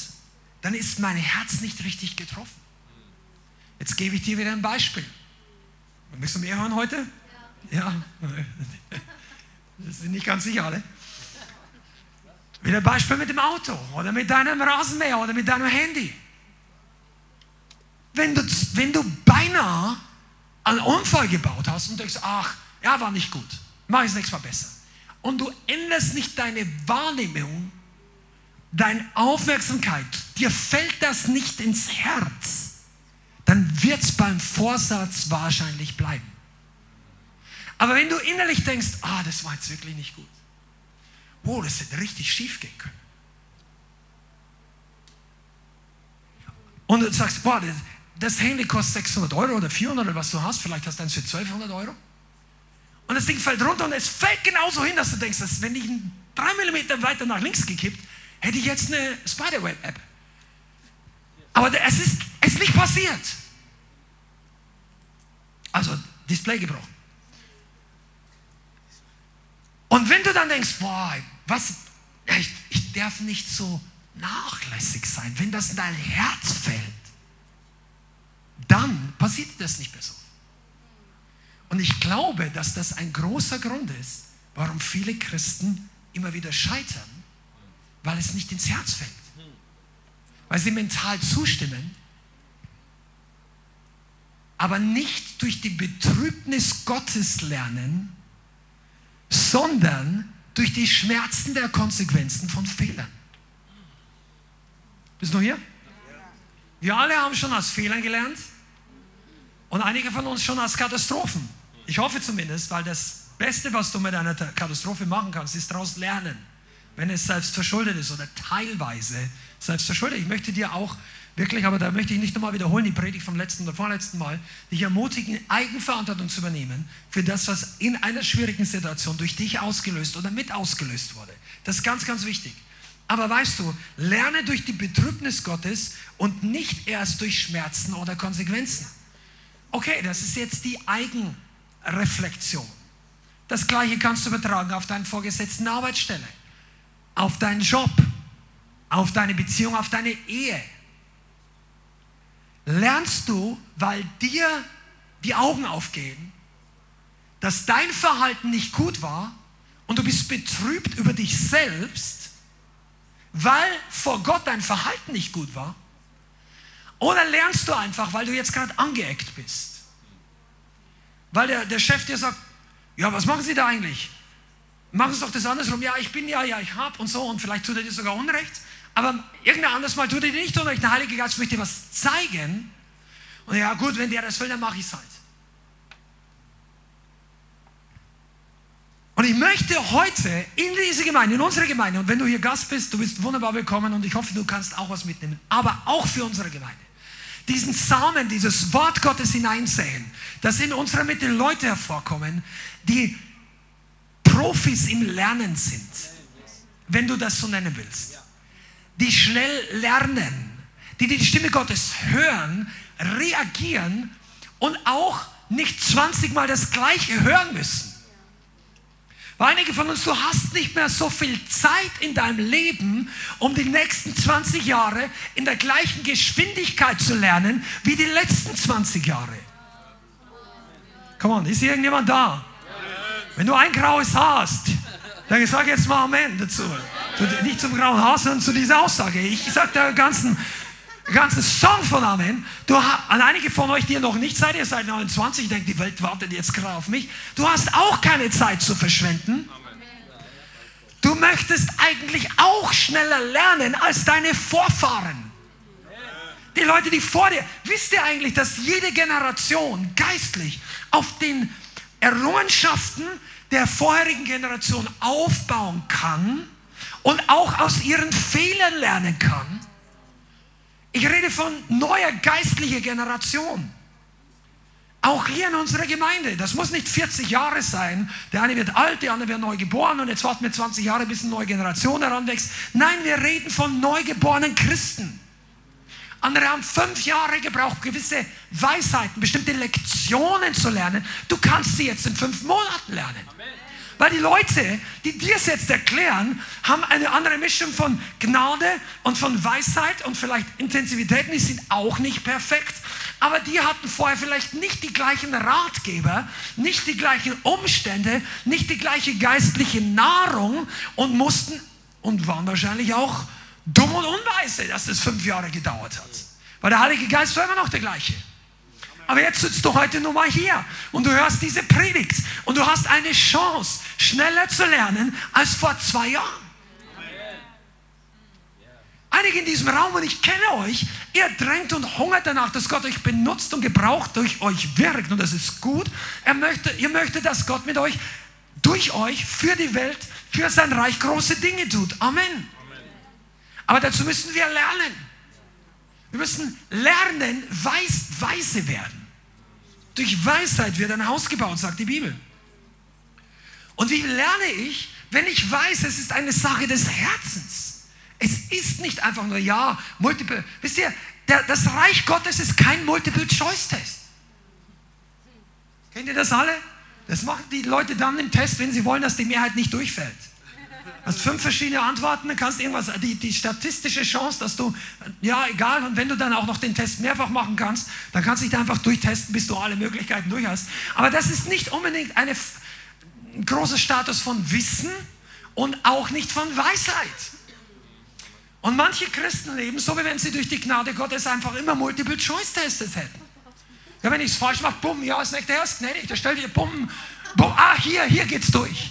dann ist mein Herz nicht richtig getroffen. Jetzt gebe ich dir wieder ein Beispiel. Möchtest du mehr hören heute? Ja. ja. Das sind nicht ganz sicher alle. Wieder ein Beispiel mit dem Auto oder mit deinem Rasenmäher oder mit deinem Handy. Wenn du, wenn du beinahe einen Unfall gebaut hast und denkst, ach, ja, war nicht gut mach es nächstes Mal besser. Und du änderst nicht deine Wahrnehmung, deine Aufmerksamkeit, dir fällt das nicht ins Herz, dann wird es beim Vorsatz wahrscheinlich bleiben. Aber wenn du innerlich denkst, ah, das war jetzt wirklich nicht gut, oh, das hätte richtig schief gehen können. Und du sagst, boah, das Handy kostet 600 Euro oder 400 oder was du hast, vielleicht hast du eins für 1200 Euro. Und das Ding fällt runter und es fällt genauso hin, dass du denkst, dass wenn ich drei Millimeter weiter nach links gekippt, hätte ich jetzt eine Spiderweb-App. Aber es ist, es ist nicht passiert. Also Display gebrochen. Und wenn du dann denkst, boah, was, ich, ich darf nicht so nachlässig sein, wenn das in dein Herz fällt, dann passiert das nicht mehr so. Und ich glaube, dass das ein großer Grund ist, warum viele Christen immer wieder scheitern, weil es nicht ins Herz fällt. Weil sie mental zustimmen, aber nicht durch die Betrübnis Gottes lernen, sondern durch die Schmerzen der Konsequenzen von Fehlern. Bist du hier? Wir alle haben schon aus Fehlern gelernt und einige von uns schon aus Katastrophen. Ich hoffe zumindest, weil das Beste, was du mit einer Katastrophe machen kannst, ist daraus lernen, wenn es selbst verschuldet ist oder teilweise selbst verschuldet. Ich möchte dir auch wirklich, aber da möchte ich nicht nochmal wiederholen, die Predigt vom letzten oder vorletzten Mal, dich ermutigen, Eigenverantwortung zu übernehmen für das, was in einer schwierigen Situation durch dich ausgelöst oder mit ausgelöst wurde. Das ist ganz, ganz wichtig. Aber weißt du, lerne durch die Betrübnis Gottes und nicht erst durch Schmerzen oder Konsequenzen. Okay, das ist jetzt die Eigenverantwortung. Reflexion. Das gleiche kannst du übertragen auf deinen vorgesetzten Arbeitsstelle, auf deinen Job, auf deine Beziehung, auf deine Ehe. Lernst du, weil dir die Augen aufgehen, dass dein Verhalten nicht gut war und du bist betrübt über dich selbst, weil vor Gott dein Verhalten nicht gut war. Oder lernst du einfach, weil du jetzt gerade angeeckt bist? Weil der, der Chef dir sagt, ja, was machen Sie da eigentlich? Machen Sie doch das andersrum. Ja, ich bin ja, ja, ich habe und so und vielleicht tut er dir sogar Unrecht. Aber irgendein anderes Mal tut er dir nicht Unrecht. Der Heilige Geist möchte dir was zeigen. Und ja, gut, wenn der das will, dann mache ich es halt. Und ich möchte heute in diese Gemeinde, in unsere Gemeinde, und wenn du hier Gast bist, du bist wunderbar willkommen und ich hoffe, du kannst auch was mitnehmen, aber auch für unsere Gemeinde, diesen Samen, dieses Wort Gottes hineinsäen, dass in unserer Mitte Leute hervorkommen, die Profis im Lernen sind, wenn du das so nennen willst, die schnell lernen, die die Stimme Gottes hören, reagieren und auch nicht 20 Mal das Gleiche hören müssen. Weil einige von uns, du hast nicht mehr so viel Zeit in deinem Leben, um die nächsten 20 Jahre in der gleichen Geschwindigkeit zu lernen wie die letzten 20 Jahre. Come on, ist hier irgendjemand da? Wenn du ein graues Haar hast, dann sag jetzt mal Amen dazu. Nicht zum grauen Haar, sondern zu dieser Aussage. Ich sage der ganzen ganzen Song von Amen. Du, an einige von euch, die ihr noch nicht seid, ihr seid 29, ich denke, die Welt wartet jetzt gerade auf mich. Du hast auch keine Zeit zu verschwenden. Du möchtest eigentlich auch schneller lernen als deine Vorfahren. Die Leute, die vor dir. Wisst ihr eigentlich, dass jede Generation geistlich auf den Errungenschaften der vorherigen Generation aufbauen kann und auch aus ihren Fehlern lernen kann? Ich rede von neuer geistlicher Generation. Auch hier in unserer Gemeinde. Das muss nicht 40 Jahre sein. Der eine wird alt, der andere wird neu geboren und jetzt warten wir 20 Jahre, bis eine neue Generation heranwächst. Nein, wir reden von neugeborenen Christen. Andere haben fünf Jahre gebraucht, gewisse Weisheiten, bestimmte Lektionen zu lernen. Du kannst sie jetzt in fünf Monaten lernen. Amen. Weil die Leute, die dir es jetzt erklären, haben eine andere Mischung von Gnade und von Weisheit und vielleicht Intensivitäten. Die sind auch nicht perfekt. Aber die hatten vorher vielleicht nicht die gleichen Ratgeber, nicht die gleichen Umstände, nicht die gleiche geistliche Nahrung und mussten und waren wahrscheinlich auch dumm und unweise, dass das fünf Jahre gedauert hat. Weil der Heilige Geist war immer noch der gleiche. Aber jetzt sitzt du heute nur mal hier und du hörst diese Predigt und du hast eine Chance, schneller zu lernen als vor zwei Jahren. Einige in diesem Raum, und ich kenne euch, ihr drängt und hungert danach, dass Gott euch benutzt und gebraucht, durch euch wirkt. Und das ist gut. Er möchte, ihr möchtet, dass Gott mit euch, durch euch, für die Welt, für sein Reich große Dinge tut. Amen. Aber dazu müssen wir lernen. Wir müssen lernen, weiß, weise werden. Durch Weisheit wird ein Haus gebaut, sagt die Bibel. Und wie lerne ich, wenn ich weiß, es ist eine Sache des Herzens? Es ist nicht einfach nur, ja, multiple. Wisst ihr, der, das Reich Gottes ist kein Multiple-Choice-Test. Kennt ihr das alle? Das machen die Leute dann im Test, wenn sie wollen, dass die Mehrheit nicht durchfällt. Hast fünf verschiedene Antworten, dann kannst irgendwas, die, die statistische Chance, dass du, ja, egal, und wenn du dann auch noch den Test mehrfach machen kannst, dann kannst du dich einfach durchtesten, bis du alle Möglichkeiten durch hast. Aber das ist nicht unbedingt eine, ein großer Status von Wissen und auch nicht von Weisheit. Und manche Christen leben so, wie wenn sie durch die Gnade Gottes einfach immer Multiple-Choice-Tests hätten. Ja, wenn ich es falsch mache, bumm, ja, ist nicht der ist gnädig, da stellt ihr bumm, bumm, ah, hier, hier geht's durch.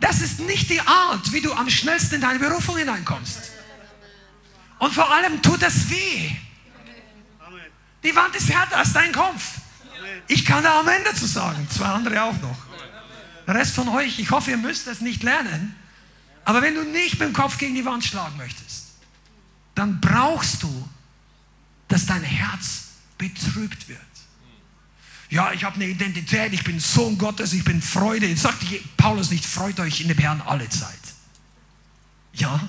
Das ist nicht die Art, wie du am schnellsten in deine Berufung hineinkommst. Und vor allem tut das weh. Die Wand ist härter als dein Kopf. Ich kann da am Ende zu sagen, zwei andere auch noch. Der Rest von euch, ich hoffe, ihr müsst das nicht lernen. Aber wenn du nicht mit dem Kopf gegen die Wand schlagen möchtest, dann brauchst du, dass dein Herz betrübt wird. Ja, ich habe eine Identität, ich bin Sohn Gottes, ich bin Freude. Jetzt sagt Paulus nicht, freut euch in dem Herrn alle Zeit. Ja,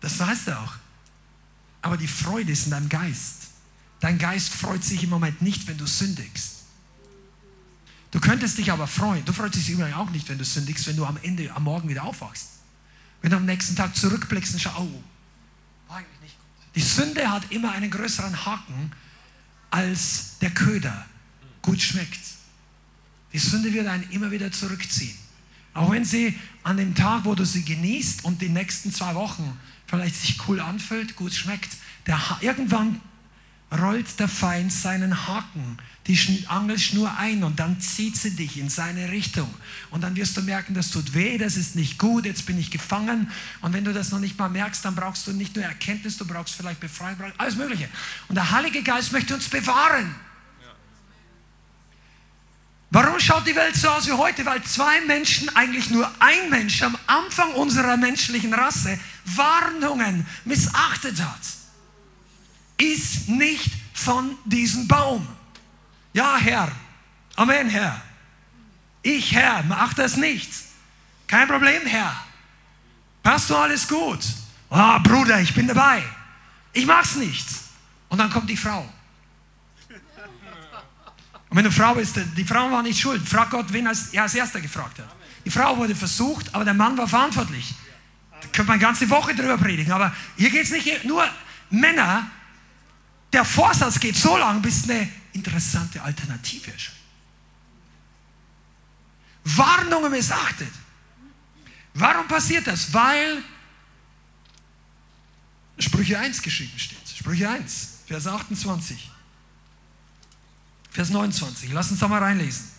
das heißt er auch. Aber die Freude ist in deinem Geist. Dein Geist freut sich im Moment nicht, wenn du sündigst. Du könntest dich aber freuen. Du freust dich übrigens auch nicht, wenn du sündigst, wenn du am Ende, am Morgen wieder aufwachst. Wenn du am nächsten Tag zurückblickst und schaust, oh, war eigentlich nicht gut. Die Sünde hat immer einen größeren Haken als der Köder gut schmeckt. Die Sünde wird einen immer wieder zurückziehen. Auch wenn sie an dem Tag, wo du sie genießt und die nächsten zwei Wochen vielleicht sich cool anfühlt, gut schmeckt, der, irgendwann rollt der Feind seinen Haken, die Angelschnur ein und dann zieht sie dich in seine Richtung. Und dann wirst du merken, das tut weh, das ist nicht gut, jetzt bin ich gefangen. Und wenn du das noch nicht mal merkst, dann brauchst du nicht nur Erkenntnis, du brauchst vielleicht Befreiung, alles Mögliche. Und der Heilige Geist möchte uns bewahren. Warum schaut die Welt so aus wie heute? Weil zwei Menschen, eigentlich nur ein Mensch am Anfang unserer menschlichen Rasse Warnungen missachtet hat. Ist nicht von diesem Baum. Ja, Herr. Amen, Herr. Ich, Herr, mach das nicht. Kein Problem, Herr. Passt du alles gut? Ah, oh, Bruder, ich bin dabei. Ich mach's nicht. Und dann kommt die Frau. Und wenn eine Frau ist, die Frau war nicht schuld. Frag Gott, wen er als erster gefragt hat. Die Frau wurde versucht, aber der Mann war verantwortlich. Da könnte man eine ganze Woche drüber predigen. Aber hier geht es nicht nur Männer. Der Vorsatz geht so lang, bis eine interessante Alternative erscheint. Warnungen missachtet. Warum passiert das? Weil Sprüche 1 geschrieben steht. Sprüche 1, Vers 28. Vers 29. Lass uns da mal reinlesen.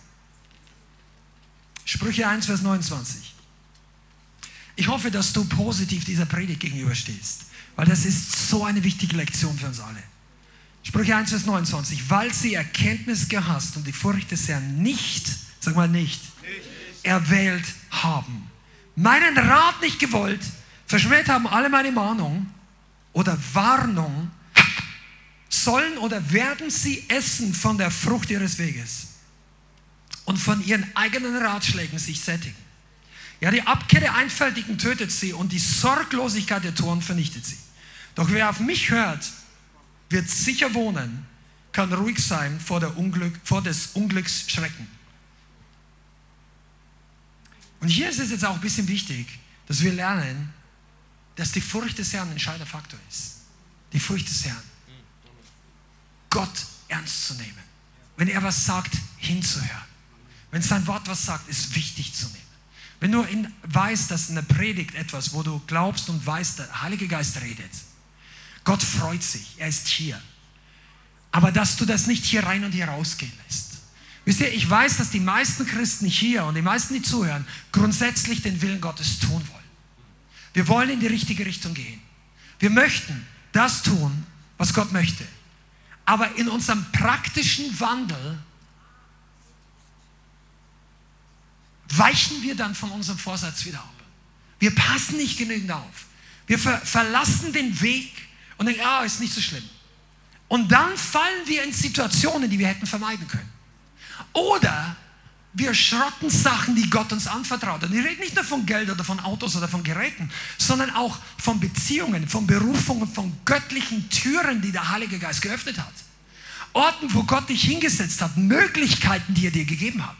Sprüche 1, Vers 29. Ich hoffe, dass du positiv dieser Predigt gegenüberstehst, weil das ist so eine wichtige Lektion für uns alle. Sprüche 1, Vers 29. Weil sie Erkenntnis gehasst und die Furcht des Herrn nicht, sag mal nicht, erwählt haben, meinen Rat nicht gewollt, verschmäht haben alle meine Mahnung oder Warnung sollen oder werden sie essen von der Frucht ihres Weges und von ihren eigenen Ratschlägen sich sättigen. Ja, die Abkehr der Einfältigen tötet sie und die Sorglosigkeit der Toren vernichtet sie. Doch wer auf mich hört, wird sicher wohnen, kann ruhig sein vor, der Unglück, vor des Unglücks Schrecken. Und hier ist es jetzt auch ein bisschen wichtig, dass wir lernen, dass die Furcht des Herrn ein entscheidender Faktor ist. Die Furcht des Herrn. Gott ernst zu nehmen. Wenn er was sagt, hinzuhören. Wenn sein Wort was sagt, ist wichtig zu nehmen. Wenn du in, weißt, dass in der Predigt etwas, wo du glaubst und weißt, der Heilige Geist redet, Gott freut sich, er ist hier. Aber dass du das nicht hier rein und hier rausgehen lässt. Wisst ihr, ich weiß, dass die meisten Christen hier und die meisten, die zuhören, grundsätzlich den Willen Gottes tun wollen. Wir wollen in die richtige Richtung gehen. Wir möchten das tun, was Gott möchte. Aber in unserem praktischen Wandel weichen wir dann von unserem Vorsatz wieder ab. Wir passen nicht genügend auf. Wir ver verlassen den Weg und denken, ah, ist nicht so schlimm. Und dann fallen wir in Situationen, die wir hätten vermeiden können. Oder wir schrotten Sachen, die Gott uns anvertraut. Und ich rede nicht nur von Geld oder von Autos oder von Geräten, sondern auch von Beziehungen, von Berufungen, von göttlichen Türen, die der Heilige Geist geöffnet hat. Orten, wo Gott dich hingesetzt hat, Möglichkeiten, die er dir gegeben hat.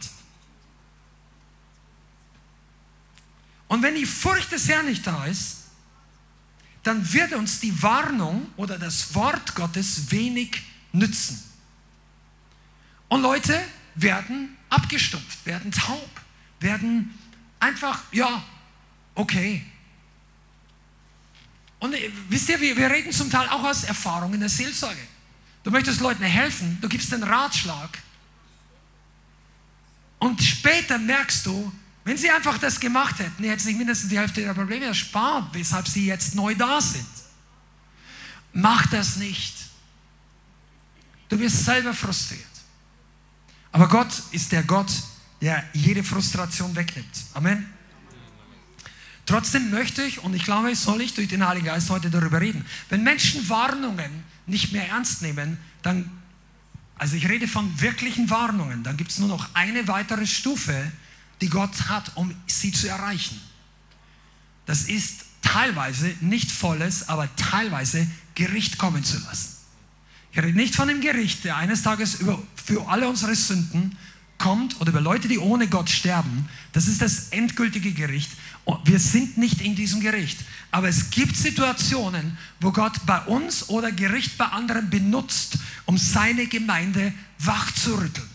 Und wenn die Furcht des Herrn nicht da ist, dann wird uns die Warnung oder das Wort Gottes wenig nützen. Und Leute werden abgestumpft, werden taub, werden einfach, ja, okay. Und äh, wisst ihr, wir, wir reden zum Teil auch aus Erfahrung in der Seelsorge. Du möchtest Leuten helfen, du gibst den Ratschlag. Und später merkst du, wenn sie einfach das gemacht hätten, hätten sich mindestens die Hälfte ihrer Probleme erspart, weshalb sie jetzt neu da sind. Mach das nicht. Du wirst selber frustriert. Aber Gott ist der Gott, der jede Frustration wegnimmt. Amen. Trotzdem möchte ich, und ich glaube, soll ich durch den Heiligen Geist heute darüber reden, wenn Menschen Warnungen nicht mehr ernst nehmen, dann, also ich rede von wirklichen Warnungen, dann gibt es nur noch eine weitere Stufe, die Gott hat, um sie zu erreichen. Das ist teilweise nicht volles, aber teilweise Gericht kommen zu lassen. Ich rede nicht von dem Gericht, der eines Tages über, für alle unsere Sünden kommt oder über Leute, die ohne Gott sterben. Das ist das endgültige Gericht. Wir sind nicht in diesem Gericht. Aber es gibt Situationen, wo Gott bei uns oder Gericht bei anderen benutzt, um seine Gemeinde wachzurütteln.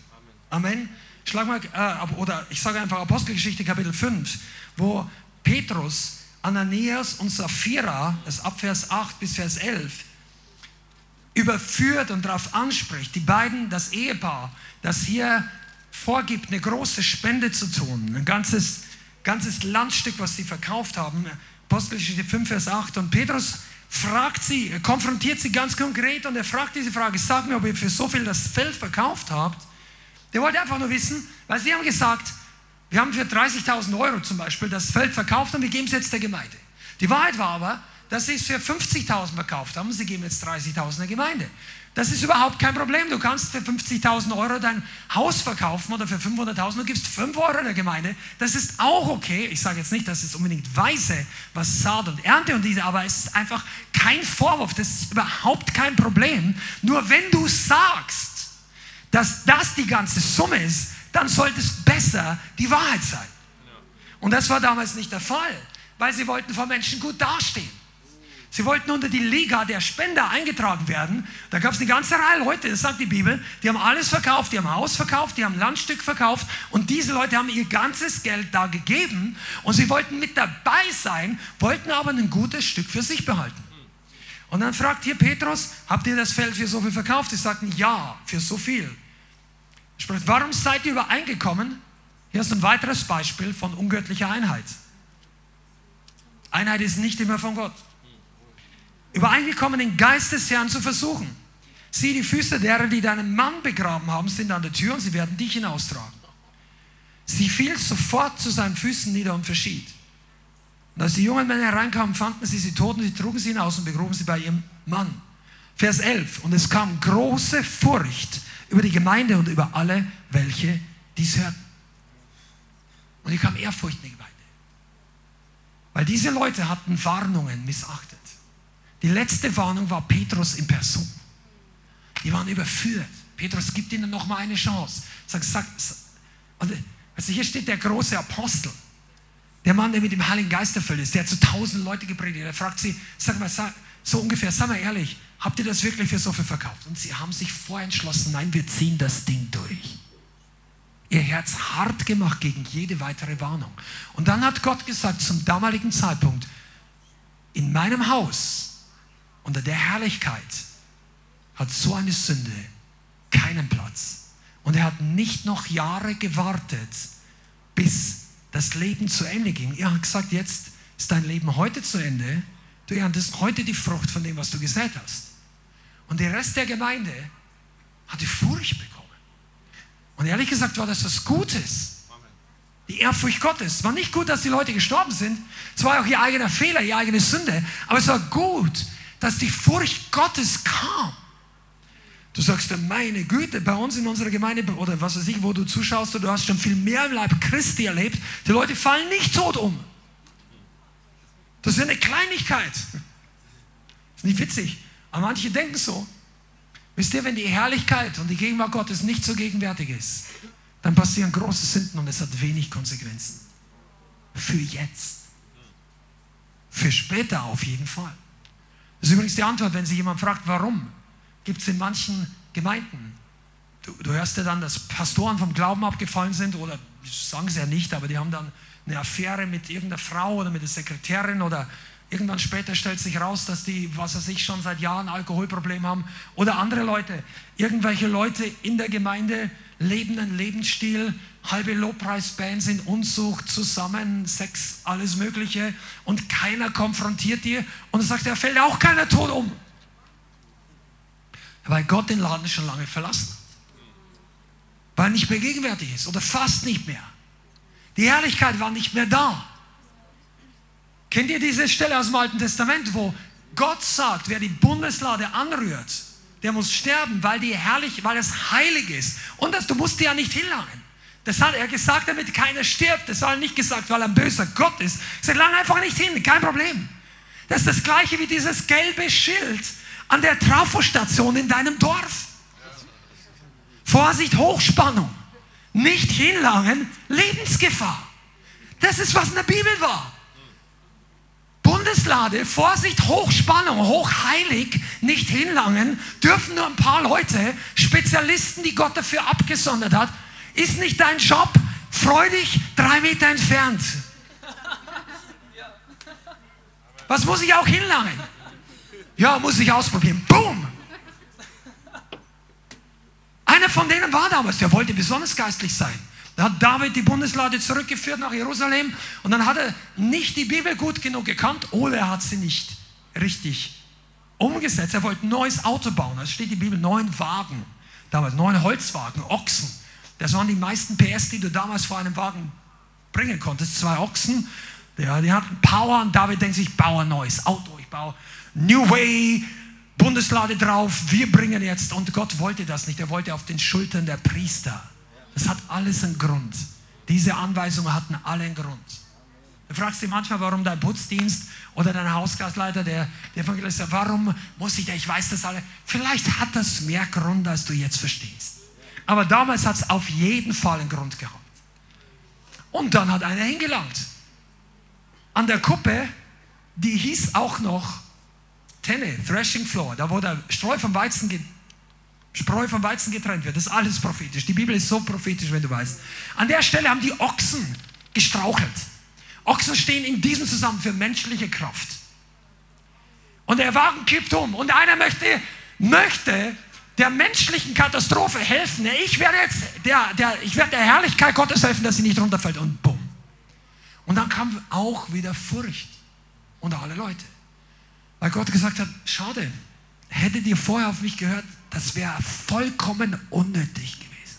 Amen. Schlag mal, äh, oder ich sage einfach Apostelgeschichte Kapitel 5, wo Petrus, Ananias und Sapphira, das ab Vers 8 bis Vers 11, überführt und darauf anspricht, die beiden, das Ehepaar, das hier vorgibt, eine große Spende zu tun, ein ganzes, ganzes Landstück, was sie verkauft haben, Apostelgeschichte 5, Vers 8, und Petrus fragt sie, er konfrontiert sie ganz konkret und er fragt diese Frage, sag mir, ob ihr für so viel das Feld verkauft habt. Der wollte einfach nur wissen, weil sie haben gesagt, wir haben für 30.000 Euro zum Beispiel das Feld verkauft und wir geben es jetzt der Gemeinde. Die Wahrheit war aber, dass sie es für 50.000 verkauft haben sie geben jetzt 30.000 der Gemeinde. Das ist überhaupt kein Problem. Du kannst für 50.000 Euro dein Haus verkaufen oder für 500.000 und gibst 5 Euro der Gemeinde. Das ist auch okay. Ich sage jetzt nicht, dass es unbedingt weise, was Saat und Ernte und diese, aber es ist einfach kein Vorwurf. Das ist überhaupt kein Problem. Nur wenn du sagst, dass das die ganze Summe ist, dann sollte es besser die Wahrheit sein. Und das war damals nicht der Fall, weil sie wollten vor Menschen gut dastehen. Sie wollten unter die Liga der Spender eingetragen werden. Da gab es eine ganze Reihe Leute, das sagt die Bibel, die haben alles verkauft, die haben Haus verkauft, die haben Landstück verkauft und diese Leute haben ihr ganzes Geld da gegeben und sie wollten mit dabei sein, wollten aber ein gutes Stück für sich behalten. Und dann fragt hier Petrus, habt ihr das Feld für so viel verkauft? Sie sagten, ja, für so viel. Spricht, warum seid ihr übereingekommen? Hier ist ein weiteres Beispiel von ungöttlicher Einheit. Einheit ist nicht immer von Gott. Übereingekommen, den Geist des Herrn zu versuchen. Sieh, die Füße derer, die deinen Mann begraben haben, sind an der Tür und sie werden dich hinaustragen. Sie fiel sofort zu seinen Füßen nieder und verschied. Und als die jungen Männer hereinkamen, fanden sie sie tot und sie trugen sie hinaus und begruben sie bei ihrem Mann. Vers 11. Und es kam große Furcht über die Gemeinde und über alle, welche dies hörten. Und hier kam Ehrfurcht in die Gemeinde. Weil diese Leute hatten Warnungen missachtet. Die letzte Warnung war Petrus in Person. Die waren überführt. Petrus gibt ihnen noch mal eine Chance. Sag, sag, also hier steht der große Apostel. Der Mann, der mit dem Heiligen Geist erfüllt ist, der hat zu tausend Leute gepredigt. Er fragt sie, sag mal, so ungefähr, sag mal ehrlich, habt ihr das wirklich für so viel verkauft? Und sie haben sich vorentschlossen, nein, wir ziehen das Ding durch. Ihr Herz hart gemacht gegen jede weitere Warnung. Und dann hat Gott gesagt, zum damaligen Zeitpunkt, in meinem Haus unter der Herrlichkeit hat so eine Sünde keinen Platz. Und er hat nicht noch Jahre gewartet, bis das Leben zu Ende ging. Er hat gesagt, jetzt ist dein Leben heute zu Ende. Du erntest heute die Frucht von dem, was du gesät hast. Und der Rest der Gemeinde hatte Furcht bekommen. Und ehrlich gesagt war das was Gutes. Die Ehrfurcht Gottes. Es war nicht gut, dass die Leute gestorben sind. Es war auch ihr eigener Fehler, ihre eigene Sünde. Aber es war gut, dass die Furcht Gottes kam. Du sagst, meine Güte, bei uns in unserer Gemeinde oder was weiß ich, wo du zuschaust, du hast schon viel mehr im Leib Christi erlebt. Die Leute fallen nicht tot um. Das ist eine Kleinigkeit. Das ist nicht witzig. Aber manche denken so. Wisst ihr, wenn die Herrlichkeit und die Gegenwart Gottes nicht so gegenwärtig ist, dann passieren große Sünden und es hat wenig Konsequenzen. Für jetzt. Für später auf jeden Fall. Das ist übrigens die Antwort, wenn sich jemand fragt, warum, gibt es in manchen Gemeinden. Du, du, hörst ja dann, dass Pastoren vom Glauben abgefallen sind oder sagen sie ja nicht, aber die haben dann eine Affäre mit irgendeiner Frau oder mit der Sekretärin oder irgendwann später stellt sich raus, dass die, was weiß ich, schon seit Jahren Alkoholprobleme haben oder andere Leute. Irgendwelche Leute in der Gemeinde leben einen Lebensstil, halbe Lobpreisbands in Unzucht, zusammen, Sex, alles Mögliche und keiner konfrontiert dir und sagt er, fällt auch keiner tot um. Weil Gott den Laden schon lange verlassen hat. Weil er nicht mehr gegenwärtig ist oder fast nicht mehr. Die Herrlichkeit war nicht mehr da. Kennt ihr diese Stelle aus dem Alten Testament, wo Gott sagt, wer die Bundeslade anrührt, der muss sterben, weil die herrlich, weil es heilig ist. Und das, du musst dir ja nicht hinlangen. Das hat er gesagt, damit keiner stirbt. Das hat er nicht gesagt, weil er ein böser Gott ist. Sagt, lang einfach nicht hin, kein Problem. Das ist das gleiche wie dieses gelbe Schild an der Trafostation in deinem Dorf. Vorsicht, Hochspannung. Nicht hinlangen, Lebensgefahr. Das ist, was in der Bibel war. Bundeslade, Vorsicht, Hochspannung, hochheilig, nicht hinlangen, dürfen nur ein paar Leute, Spezialisten, die Gott dafür abgesondert hat, Ist nicht dein Job freudig drei Meter entfernt? Was muss ich auch hinlangen? Ja, muss ich ausprobieren. Boom! Einer von denen war damals, der wollte besonders geistlich sein. Da hat David die Bundeslade zurückgeführt nach Jerusalem und dann hat er nicht die Bibel gut genug gekannt oder er hat sie nicht richtig umgesetzt. Er wollte ein neues Auto bauen. Da steht die Bibel, neun Wagen. Damals neun Holzwagen, Ochsen. Das waren die meisten PS, die du damals vor einem Wagen bringen konntest. Zwei Ochsen, ja, die hatten Power und David denkt sich, ich baue ein neues Auto, ich baue New Way, Bundeslade drauf, wir bringen jetzt. Und Gott wollte das nicht. Er wollte auf den Schultern der Priester. Das hat alles einen Grund. Diese Anweisungen hatten alle einen Grund. Du fragst dich manchmal, warum dein Putzdienst oder dein Hausgastleiter, der, der Evangelist, warum muss ich da, ich weiß das alle. Vielleicht hat das mehr Grund, als du jetzt verstehst. Aber damals hat es auf jeden Fall einen Grund gehabt. Und dann hat einer hingelangt. An der Kuppe, die hieß auch noch Tenne, Threshing Floor, da wo der Streu vom Weizen, Spreu vom Weizen getrennt wird. Das ist alles prophetisch. Die Bibel ist so prophetisch, wenn du weißt. An der Stelle haben die Ochsen gestrauchelt. Ochsen stehen in diesem Zusammenhang für menschliche Kraft. Und der Wagen kippt um und einer möchte, möchte der menschlichen Katastrophe helfen. Ich werde jetzt der, der, ich werde der Herrlichkeit Gottes helfen, dass sie nicht runterfällt und bumm. Und dann kam auch wieder Furcht unter alle Leute. Weil Gott gesagt hat, schade, hättet ihr vorher auf mich gehört, das wäre vollkommen unnötig gewesen.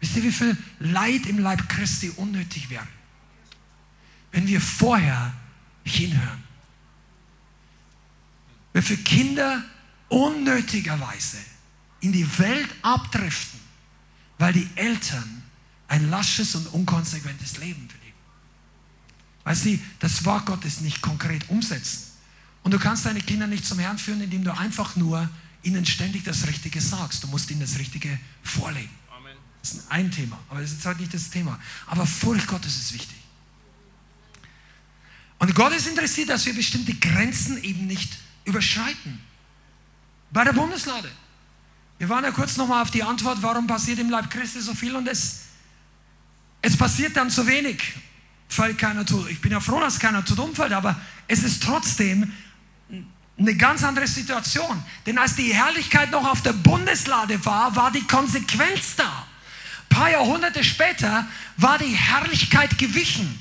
Wisst ihr, wie viel Leid im Leib Christi unnötig wäre? Wenn wir vorher hinhören. Wenn für Kinder unnötigerweise in die Welt abdriften, weil die Eltern ein lasches und unkonsequentes Leben leben. Weil sie das Wort Gottes nicht konkret umsetzen. Und du kannst deine Kinder nicht zum Herrn führen, indem du einfach nur ihnen ständig das Richtige sagst. Du musst ihnen das Richtige vorlegen. Amen. Das ist ein Thema, aber das ist halt nicht das Thema. Aber Furcht Gottes ist wichtig. Und Gott ist interessiert, dass wir bestimmte Grenzen eben nicht überschreiten. Bei der Bundeslade. Wir waren ja kurz nochmal auf die Antwort, warum passiert im Leib Christi so viel und es, es passiert dann zu wenig. Fällt keiner tut. Ich bin ja froh, dass keiner tut umfällt, aber es ist trotzdem eine ganz andere Situation. Denn als die Herrlichkeit noch auf der Bundeslade war, war die Konsequenz da. Ein paar Jahrhunderte später war die Herrlichkeit gewichen.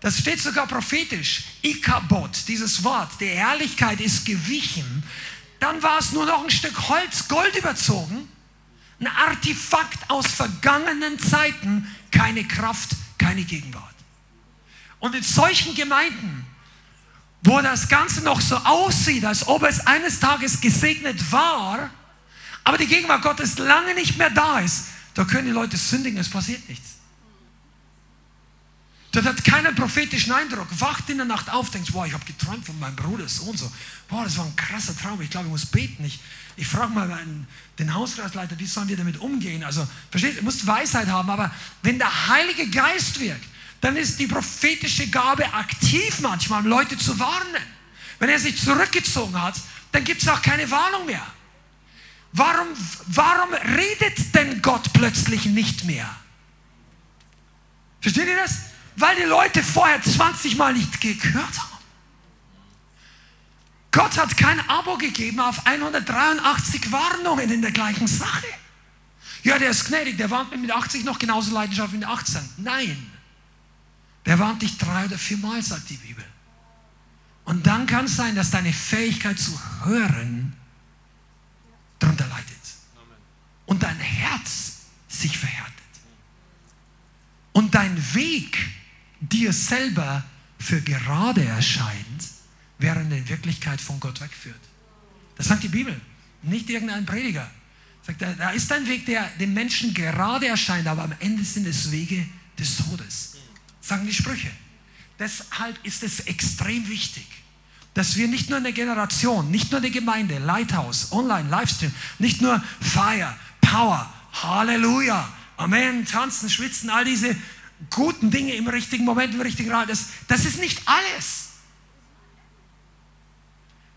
Das steht sogar prophetisch. Ikabot, dieses Wort, die Herrlichkeit ist gewichen. Dann war es nur noch ein Stück Holz, Gold überzogen. Ein Artefakt aus vergangenen Zeiten, keine Kraft, keine Gegenwart. Und in solchen Gemeinden wo das Ganze noch so aussieht, als ob es eines Tages gesegnet war, aber die Gegenwart Gottes lange nicht mehr da ist, da können die Leute sündigen, es passiert nichts. Dort hat keinen prophetischen Eindruck. Wacht in der Nacht auf, denkt, boah, ich habe geträumt von meinem Bruder so und so. Boah, das war ein krasser Traum. Ich glaube, ich muss beten. Ich, ich frage mal einen, den Hausratsleiter, wie sollen wir damit umgehen? Also, versteht, du musst Weisheit haben, aber wenn der Heilige Geist wirkt, dann ist die prophetische Gabe aktiv manchmal, um Leute zu warnen. Wenn er sich zurückgezogen hat, dann gibt es auch keine Warnung mehr. Warum, warum redet denn Gott plötzlich nicht mehr? Versteht ihr das? Weil die Leute vorher 20 Mal nicht gehört haben. Gott hat kein Abo gegeben auf 183 Warnungen in der gleichen Sache. Ja, der ist gnädig, der warnt mit 80 noch genauso leidenschaftlich wie mit 18. Nein. Der warnt dich drei oder viermal, sagt die Bibel. Und dann kann es sein, dass deine Fähigkeit zu hören darunter leidet. Und dein Herz sich verhärtet. Und dein Weg dir selber für gerade erscheint, während in Wirklichkeit von Gott wegführt. Das sagt die Bibel, nicht irgendein Prediger. Sagt, da ist ein Weg, der den Menschen gerade erscheint, aber am Ende sind es Wege des Todes sagen die Sprüche. Deshalb ist es extrem wichtig, dass wir nicht nur eine Generation, nicht nur eine Gemeinde, Lighthouse, Online, Livestream, nicht nur Fire, Power, Halleluja, Amen, tanzen, schwitzen, all diese guten Dinge im richtigen Moment, im richtigen Raum, das, das ist nicht alles.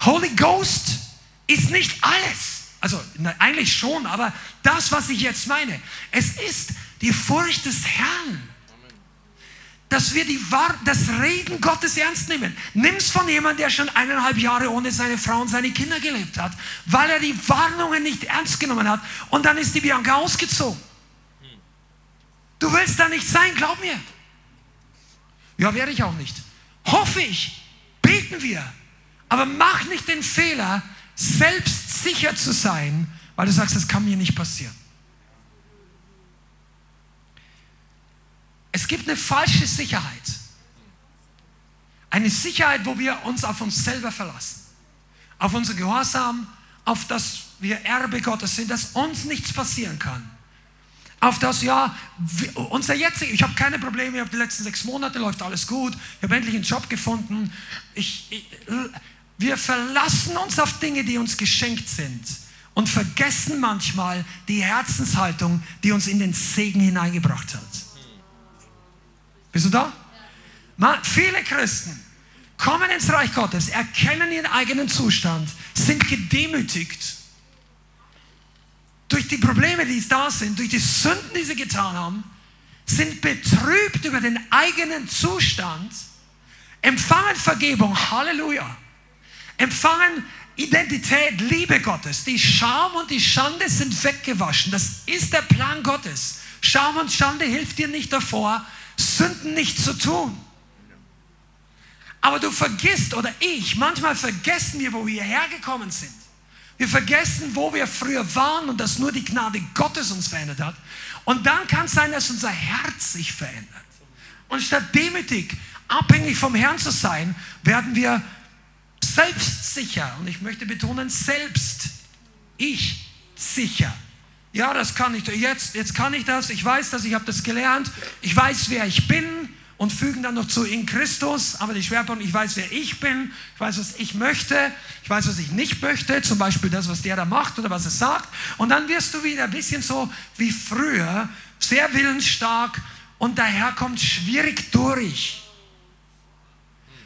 Holy Ghost ist nicht alles. Also na, eigentlich schon, aber das, was ich jetzt meine, es ist die Furcht des Herrn. Dass wir die, das Reden Gottes ernst nehmen. Nimm es von jemandem, der schon eineinhalb Jahre ohne seine Frau und seine Kinder gelebt hat, weil er die Warnungen nicht ernst genommen hat und dann ist die Bianca ausgezogen. Du willst da nicht sein, glaub mir. Ja, werde ich auch nicht. Hoffe ich. Beten wir. Aber mach nicht den Fehler, selbst sicher zu sein, weil du sagst, das kann mir nicht passieren. Es gibt eine falsche Sicherheit. Eine Sicherheit, wo wir uns auf uns selber verlassen. Auf unser Gehorsam, auf das wir Erbe Gottes sind, dass uns nichts passieren kann. Auf das, ja, unser jetziger, ich habe keine Probleme, ich habe die letzten sechs Monate, läuft alles gut, ich habe endlich einen Job gefunden. Ich, ich, wir verlassen uns auf Dinge, die uns geschenkt sind und vergessen manchmal die Herzenshaltung, die uns in den Segen hineingebracht hat. Bist du da? Man, viele Christen kommen ins Reich Gottes, erkennen ihren eigenen Zustand, sind gedemütigt durch die Probleme, die da sind, durch die Sünden, die sie getan haben, sind betrübt über den eigenen Zustand, empfangen Vergebung, Halleluja, empfangen Identität, Liebe Gottes. Die Scham und die Schande sind weggewaschen. Das ist der Plan Gottes. Scham und Schande hilft dir nicht davor, Sünden nicht zu tun. Aber du vergisst, oder ich, manchmal vergessen wir, wo wir hergekommen sind. Wir vergessen, wo wir früher waren und dass nur die Gnade Gottes uns verändert hat. Und dann kann es sein, dass unser Herz sich verändert. Und statt demütig, abhängig vom Herrn zu sein, werden wir selbstsicher. Und ich möchte betonen, selbst. Ich sicher. Ja, das kann ich. Jetzt, jetzt kann ich das. Ich weiß das. Ich habe das gelernt. Ich weiß, wer ich bin und fügen dann noch zu in Christus, aber die Schwerpunkt, ich weiß, wer ich bin, ich weiß, was ich möchte, ich weiß, was ich nicht möchte, zum Beispiel das, was der da macht oder was er sagt. Und dann wirst du wieder ein bisschen so wie früher, sehr willensstark und daher kommt schwierig durch.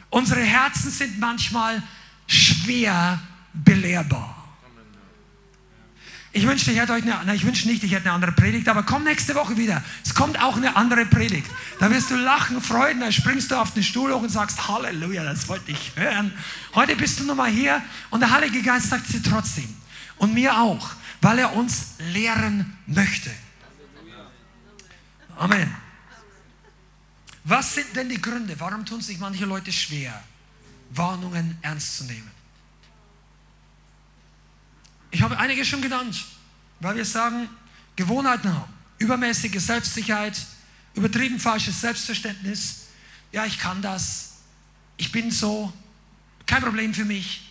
Unsere Herzen sind manchmal schwer belehrbar. Ich wünschte, ich hätte euch eine, nein, ich wünschte nicht, ich hätte eine andere Predigt, aber komm nächste Woche wieder. Es kommt auch eine andere Predigt. Da wirst du lachen, freuen, da springst du auf den Stuhl hoch und sagst, Halleluja, das wollte ich hören. Heute bist du nochmal hier und der Heilige Geist sagt sie trotzdem. Und mir auch, weil er uns lehren möchte. Amen. Was sind denn die Gründe? Warum tun sich manche Leute schwer, Warnungen ernst zu nehmen? Ich habe einige schon genannt, weil wir sagen, Gewohnheiten haben, übermäßige Selbstsicherheit, übertrieben falsches Selbstverständnis. Ja, ich kann das. Ich bin so. Kein Problem für mich.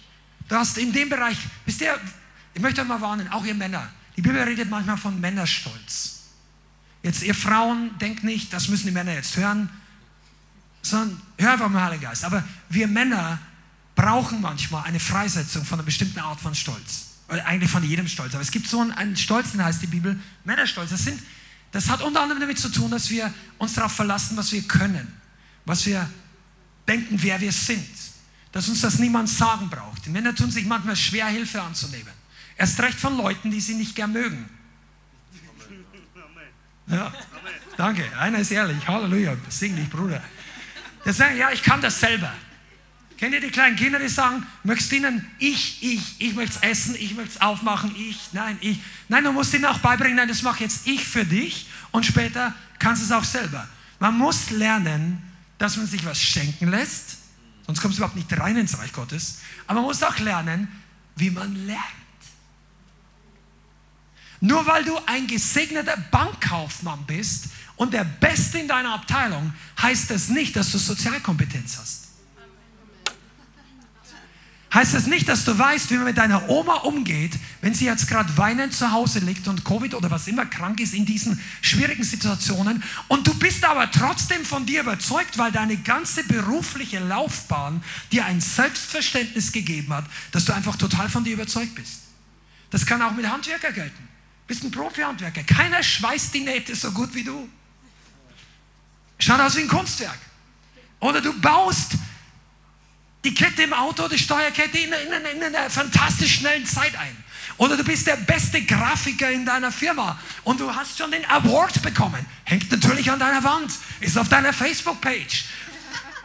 Du hast in dem Bereich, wisst ihr, ich möchte euch mal warnen, auch ihr Männer. Die Bibel redet manchmal von Männerstolz. Jetzt, ihr Frauen, denkt nicht, das müssen die Männer jetzt hören, sondern hör einfach mal, Heiliger Geist. Aber wir Männer brauchen manchmal eine Freisetzung von einer bestimmten Art von Stolz eigentlich von jedem Stolz. Aber es gibt so einen, Stolz, den heißt die Bibel Männerstolz. Das, sind, das hat unter anderem damit zu tun, dass wir uns darauf verlassen, was wir können, was wir denken, wer wir sind. Dass uns das niemand sagen braucht. Die Männer tun sich manchmal schwer, Hilfe anzunehmen. Erst recht von Leuten, die sie nicht gern mögen. Ja, danke. Einer ist ehrlich. Halleluja. Sing dich, Bruder. Der sagt, ja, ich kann das selber. Kennt ihr die kleinen Kinder, die sagen, möchtest du ihnen, ich, ich, ich möchte es essen, ich möchte es aufmachen, ich, nein, ich. Nein, du musst ihnen auch beibringen, nein, das mache jetzt ich für dich und später kannst du es auch selber. Man muss lernen, dass man sich was schenken lässt, sonst kommst du überhaupt nicht rein ins Reich Gottes, aber man muss auch lernen, wie man lernt. Nur weil du ein gesegneter Bankkaufmann bist und der Beste in deiner Abteilung, heißt das nicht, dass du Sozialkompetenz hast heißt das nicht, dass du weißt, wie man mit deiner Oma umgeht, wenn sie jetzt gerade weinend zu Hause liegt und Covid oder was immer krank ist in diesen schwierigen Situationen. Und du bist aber trotzdem von dir überzeugt, weil deine ganze berufliche Laufbahn dir ein Selbstverständnis gegeben hat, dass du einfach total von dir überzeugt bist. Das kann auch mit Handwerker gelten. Du bist ein Profi-Handwerker. Keiner schweißt die Nähte so gut wie du. Schaut aus wie ein Kunstwerk. Oder du baust die Kette im Auto, die Steuerkette in, in, in, in einer fantastisch schnellen Zeit ein. Oder du bist der beste Grafiker in deiner Firma und du hast schon den Award bekommen. Hängt natürlich an deiner Wand, ist auf deiner Facebook-Page.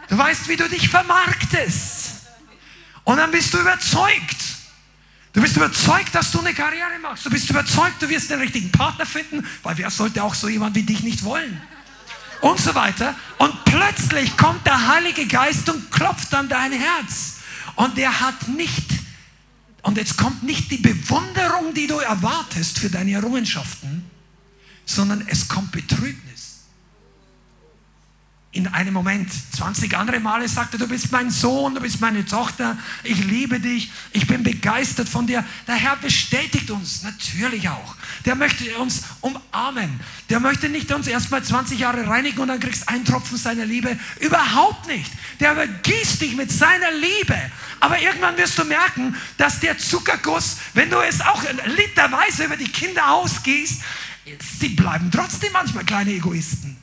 Du weißt, wie du dich vermarktest. Und dann bist du überzeugt. Du bist überzeugt, dass du eine Karriere machst. Du bist überzeugt, du wirst den richtigen Partner finden, weil wer sollte auch so jemand wie dich nicht wollen? Und so weiter. Und plötzlich kommt der Heilige Geist und klopft an dein Herz. Und der hat nicht, und jetzt kommt nicht die Bewunderung, die du erwartest für deine Errungenschaften, sondern es kommt Betrübnis in einem Moment. 20 andere Male sagt er, du bist mein Sohn, du bist meine Tochter, ich liebe dich, ich bin begeistert von dir. Der Herr bestätigt uns natürlich auch. Der möchte uns umarmen. Der möchte nicht uns erstmal 20 Jahre reinigen und dann kriegst du einen Tropfen seiner Liebe. Überhaupt nicht. Der übergießt dich mit seiner Liebe. Aber irgendwann wirst du merken, dass der Zuckerguss, wenn du es auch literweise über die Kinder ausgießt, sie bleiben trotzdem manchmal kleine Egoisten.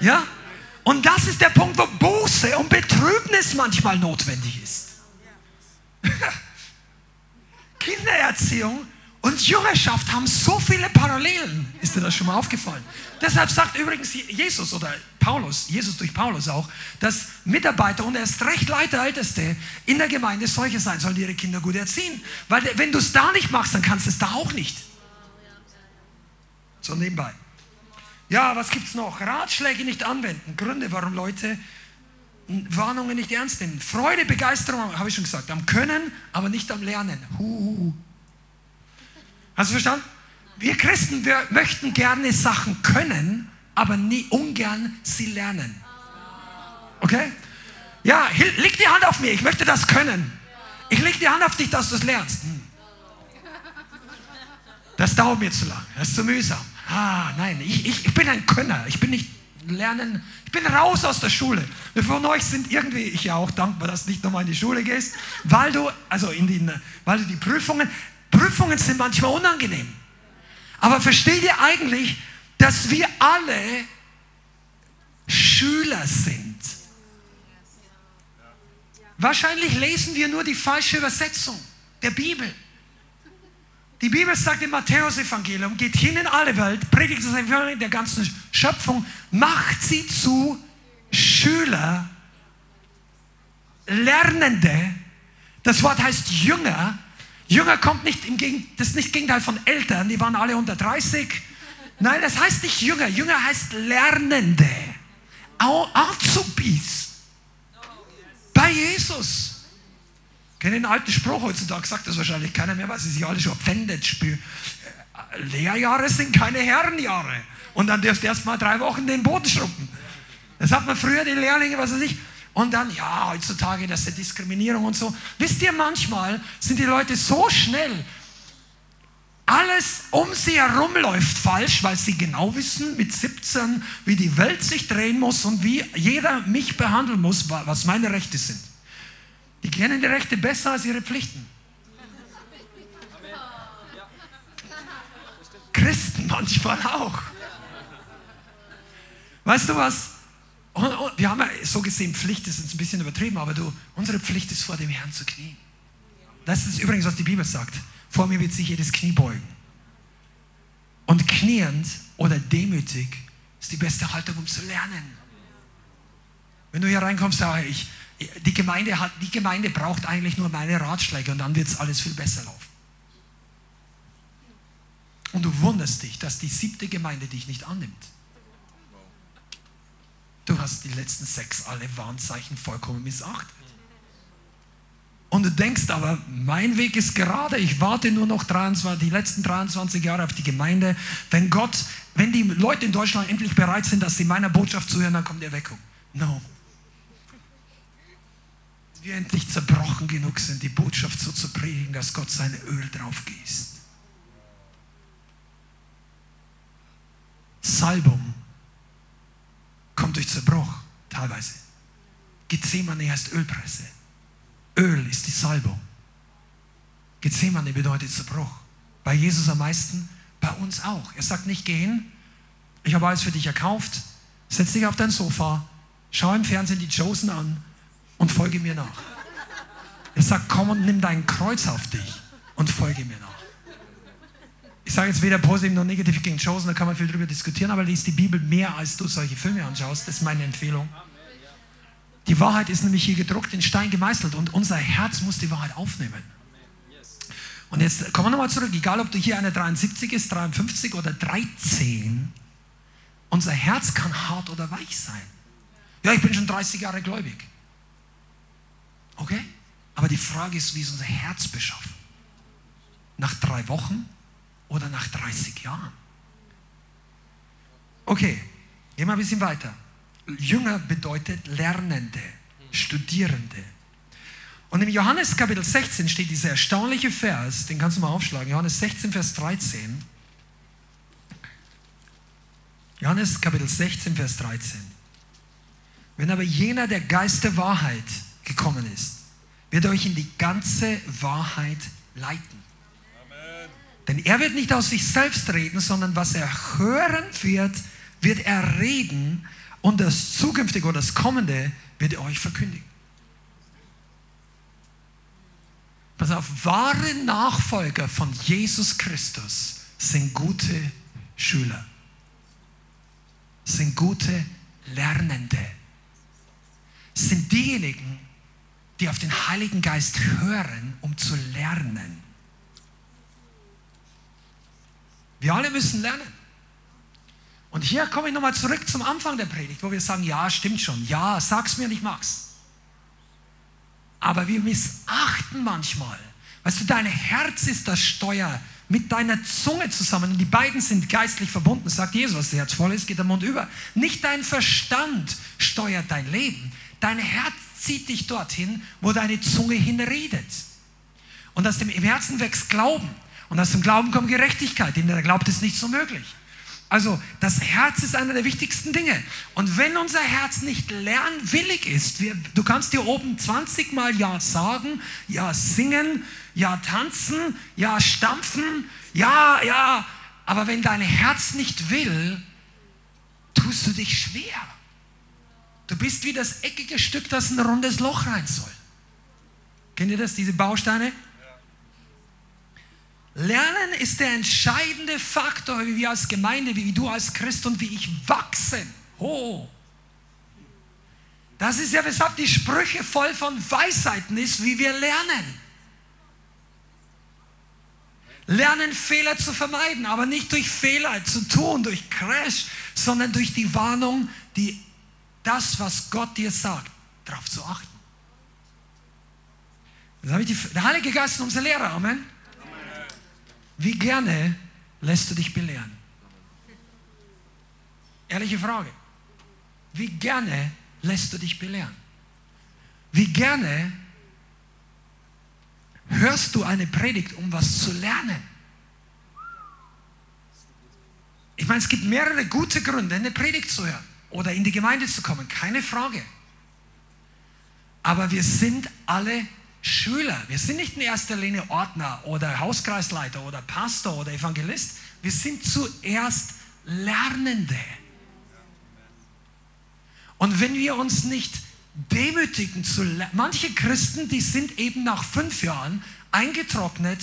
Ja? Und das ist der Punkt, wo Buße und Betrübnis manchmal notwendig ist. Kindererziehung und Jüngerschaft haben so viele Parallelen. Ist dir das schon mal aufgefallen? Deshalb sagt übrigens Jesus oder Paulus, Jesus durch Paulus auch, dass Mitarbeiter und erst recht Leiter, Älteste in der Gemeinde solche sein sollen, die ihre Kinder gut erziehen. Weil wenn du es da nicht machst, dann kannst du es da auch nicht. So nebenbei. Ja, was gibt es noch? Ratschläge nicht anwenden. Gründe, warum Leute Warnungen nicht ernst nehmen. Freude, Begeisterung, habe ich schon gesagt, am Können, aber nicht am Lernen. Huhu. Hast du verstanden? Wir Christen, wir möchten gerne Sachen können, aber nie ungern sie lernen. Okay? Ja, leg die Hand auf mir, ich möchte das können. Ich leg die Hand auf dich, dass du es lernst. Hm. Das dauert mir zu lang, das ist zu mühsam. Ah, nein, ich, ich, ich bin ein Könner. Ich bin nicht lernen. Ich bin raus aus der Schule. Wir von euch sind irgendwie, ich ja auch dankbar, dass du nicht nochmal in die Schule gehst, weil du, also in die, weil du die Prüfungen, Prüfungen sind manchmal unangenehm. Aber versteht ihr eigentlich, dass wir alle Schüler sind? Wahrscheinlich lesen wir nur die falsche Übersetzung der Bibel. Die Bibel sagt im Matthäus-Evangelium, geht hin in alle Welt, predigt das Evangelium der ganzen Schöpfung, macht sie zu Schüler, Lernende. Das Wort heißt Jünger. Jünger kommt nicht im Gegenteil, das ist nicht Gegenteil von Eltern, die waren alle unter 30. Nein, das heißt nicht Jünger. Jünger heißt Lernende. Azubis. Bei Jesus. Kennt den alten Spruch heutzutage, sagt das wahrscheinlich keiner mehr, weil sie sich alle schon offended spüren. Lehrjahre sind keine Herrenjahre. Und dann dürft ihr erst mal drei Wochen den Boden schruppen. Das hat man früher die Lehrlinge, was weiß ich. Und dann, ja, heutzutage, das ist ja Diskriminierung und so. Wisst ihr, manchmal sind die Leute so schnell, alles um sie herum läuft falsch, weil sie genau wissen mit 17, wie die Welt sich drehen muss und wie jeder mich behandeln muss, was meine Rechte sind. Die kennen die Rechte besser als ihre Pflichten. Christen manchmal auch. Weißt du was? wir haben ja so gesehen, Pflicht ist jetzt ein bisschen übertrieben, aber du, unsere Pflicht ist vor dem Herrn zu knien. Das ist übrigens, was die Bibel sagt. Vor mir wird sich jedes Knie beugen. Und kniend oder demütig ist die beste Haltung, um zu lernen. Wenn du hier reinkommst, sage ich, die Gemeinde, hat, die Gemeinde braucht eigentlich nur meine Ratschläge und dann wird es alles viel besser laufen. Und du wunderst dich, dass die siebte Gemeinde dich nicht annimmt. Du hast die letzten sechs alle Warnzeichen vollkommen missachtet. Und du denkst aber, mein Weg ist gerade, ich warte nur noch 23, die letzten 23 Jahre auf die Gemeinde. Wenn Gott, wenn die Leute in Deutschland endlich bereit sind, dass sie meiner Botschaft zuhören, dann kommt die Erweckung. No wir endlich zerbrochen genug sind, die Botschaft so zu predigen, dass Gott sein Öl drauf gießt. Salbung kommt durch Zerbruch, teilweise. Gethsemane heißt Ölpresse. Öl ist die Salbung. Gethsemane bedeutet Zerbruch. Bei Jesus am meisten, bei uns auch. Er sagt nicht, geh hin, ich habe alles für dich erkauft, setz dich auf dein Sofa, schau im Fernsehen die Chosen an und folge mir nach. Er sagt, komm und nimm dein Kreuz auf dich. und folge mir nach. Ich sage jetzt weder positiv noch negativ gegen Chosen, da kann man viel drüber diskutieren, aber liest die Bibel mehr, als du solche Filme anschaust. Das ist meine Empfehlung. Die Wahrheit ist nämlich hier gedruckt, in Stein gemeißelt und unser Herz muss die Wahrheit aufnehmen. Und jetzt kommen wir nochmal zurück, egal ob du hier eine 73 ist, 53 oder 13, unser Herz kann hart oder weich sein. Ja, ich bin schon 30 Jahre gläubig. Okay? Aber die Frage ist, wie ist unser Herz beschaffen? Nach drei Wochen oder nach 30 Jahren? Okay, gehen wir ein bisschen weiter. Jünger bedeutet Lernende, Studierende. Und im Johannes Kapitel 16 steht dieser erstaunliche Vers, den kannst du mal aufschlagen, Johannes 16, Vers 13. Johannes Kapitel 16, Vers 13. Wenn aber jener der Geist der Wahrheit gekommen ist, wird euch in die ganze Wahrheit leiten. Amen. Denn er wird nicht aus sich selbst reden, sondern was er hören wird, wird er reden und das Zukünftige oder das Kommende wird er euch verkündigen. Pass auf, wahre Nachfolger von Jesus Christus sind gute Schüler, sind gute Lernende, sind diejenigen, die auf den Heiligen Geist hören, um zu lernen. Wir alle müssen lernen. Und hier komme ich nochmal zurück zum Anfang der Predigt, wo wir sagen, ja, stimmt schon, ja, sag's mir und ich mag's. Aber wir missachten manchmal. Weißt du, dein Herz ist das Steuer mit deiner Zunge zusammen und die beiden sind geistlich verbunden, sagt Jesus. Was das Herz voll ist, geht der Mund über. Nicht dein Verstand steuert dein Leben. Dein Herz zieht dich dorthin, wo deine Zunge hinredet. Und aus dem Herzen wächst Glauben. Und aus dem Glauben kommt Gerechtigkeit. Denn der glaubt, ist nicht so möglich. Also das Herz ist einer der wichtigsten Dinge. Und wenn unser Herz nicht lernwillig ist, wir, du kannst dir oben 20 Mal Ja sagen, Ja singen, Ja tanzen, Ja stampfen, Ja, ja. Aber wenn dein Herz nicht will, tust du dich schwer. Du bist wie das eckige Stück, das ein rundes Loch rein soll. Kennt ihr das, diese Bausteine? Lernen ist der entscheidende Faktor, wie wir als Gemeinde, wie du als Christ und wie ich wachsen. Oh. Das ist ja, weshalb die Sprüche voll von Weisheiten ist, wie wir lernen. Lernen, Fehler zu vermeiden, aber nicht durch Fehler zu tun, durch Crash, sondern durch die Warnung, die, das, was Gott dir sagt, darauf zu achten. Die, der Heilige Geist ist unser Lehrer, Amen. Wie gerne lässt du dich belehren? Ehrliche Frage. Wie gerne lässt du dich belehren? Wie gerne hörst du eine Predigt, um was zu lernen? Ich meine, es gibt mehrere gute Gründe, eine Predigt zu hören oder in die Gemeinde zu kommen, keine Frage. Aber wir sind alle Schüler. Wir sind nicht in erster Linie Ordner oder Hauskreisleiter oder Pastor oder Evangelist. Wir sind zuerst Lernende. Und wenn wir uns nicht demütigen zu manche Christen, die sind eben nach fünf Jahren eingetrocknet,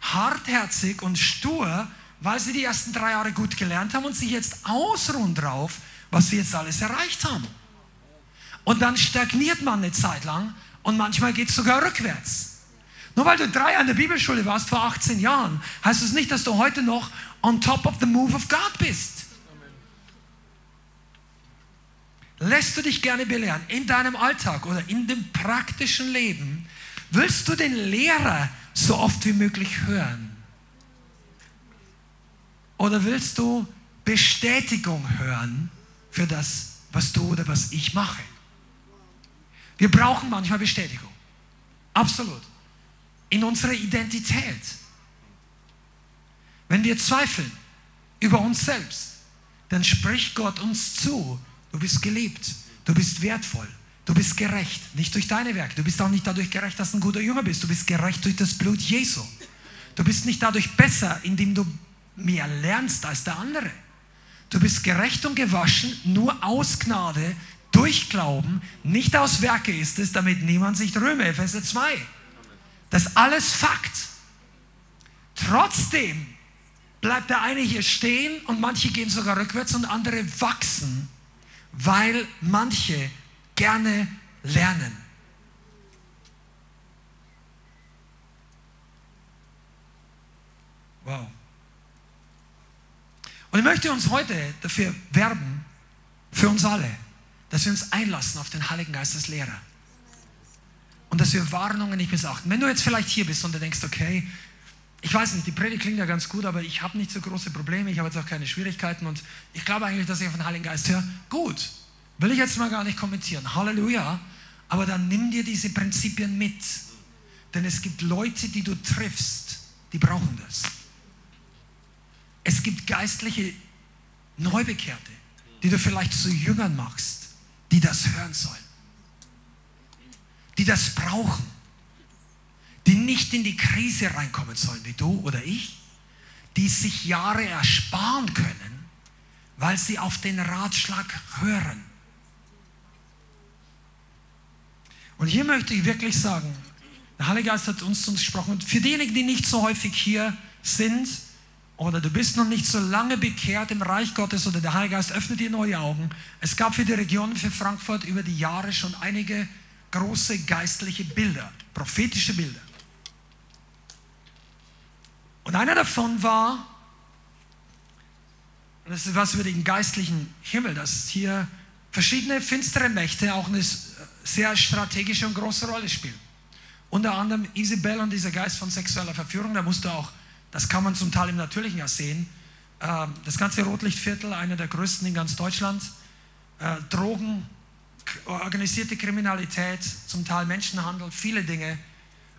hartherzig und stur, weil sie die ersten drei Jahre gut gelernt haben und sich jetzt ausruhen drauf, was sie jetzt alles erreicht haben. Und dann stagniert man eine Zeit lang und manchmal geht es sogar rückwärts. Nur weil du drei an der Bibelschule warst vor 18 Jahren, heißt es das nicht, dass du heute noch on top of the move of God bist. Lässt du dich gerne belehren in deinem Alltag oder in dem praktischen Leben? Willst du den Lehrer so oft wie möglich hören? Oder willst du Bestätigung hören für das, was du oder was ich mache? Wir brauchen manchmal Bestätigung. Absolut. In unserer Identität. Wenn wir zweifeln über uns selbst, dann spricht Gott uns zu, du bist geliebt, du bist wertvoll, du bist gerecht, nicht durch deine Werke. Du bist auch nicht dadurch gerecht, dass du ein guter Jünger bist. Du bist gerecht durch das Blut Jesu. Du bist nicht dadurch besser, indem du mehr lernst als der andere. Du bist gerecht und gewaschen nur aus Gnade durch Glauben, nicht aus Werke ist es, damit niemand sich rühme. Epheser 2. Das ist alles Fakt. Trotzdem bleibt der eine hier stehen und manche gehen sogar rückwärts und andere wachsen, weil manche gerne lernen. Wow. Und ich möchte uns heute dafür werben, für uns alle, dass wir uns einlassen auf den Heiligen Geist als Lehrer. Und dass wir Warnungen nicht missachten. Wenn du jetzt vielleicht hier bist und du denkst, okay, ich weiß nicht, die Predigt klingt ja ganz gut, aber ich habe nicht so große Probleme, ich habe jetzt auch keine Schwierigkeiten und ich glaube eigentlich, dass ich auf den Heiligen Geist höre. Gut, will ich jetzt mal gar nicht kommentieren. Halleluja. Aber dann nimm dir diese Prinzipien mit. Denn es gibt Leute, die du triffst, die brauchen das. Es gibt geistliche Neubekehrte, die du vielleicht zu Jüngern machst, die das hören sollen. Die das brauchen. Die nicht in die Krise reinkommen sollen, wie du oder ich. Die sich Jahre ersparen können, weil sie auf den Ratschlag hören. Und hier möchte ich wirklich sagen, der Heilige Geist hat uns zu uns gesprochen. Und für diejenigen, die nicht so häufig hier sind, oder du bist noch nicht so lange bekehrt im Reich Gottes oder der Heilige Geist öffnet dir neue Augen. Es gab für die Region, für Frankfurt über die Jahre schon einige große geistliche Bilder, prophetische Bilder. Und einer davon war, das ist was über den geistlichen Himmel, dass hier verschiedene finstere Mächte auch eine sehr strategische und große Rolle spielen. Unter anderem Isabel und dieser Geist von sexueller Verführung, da musst du auch das kann man zum Teil im Natürlichen ja sehen. Ähm, das ganze Rotlichtviertel, einer der größten in ganz Deutschland. Äh, Drogen, organisierte Kriminalität, zum Teil Menschenhandel, viele Dinge.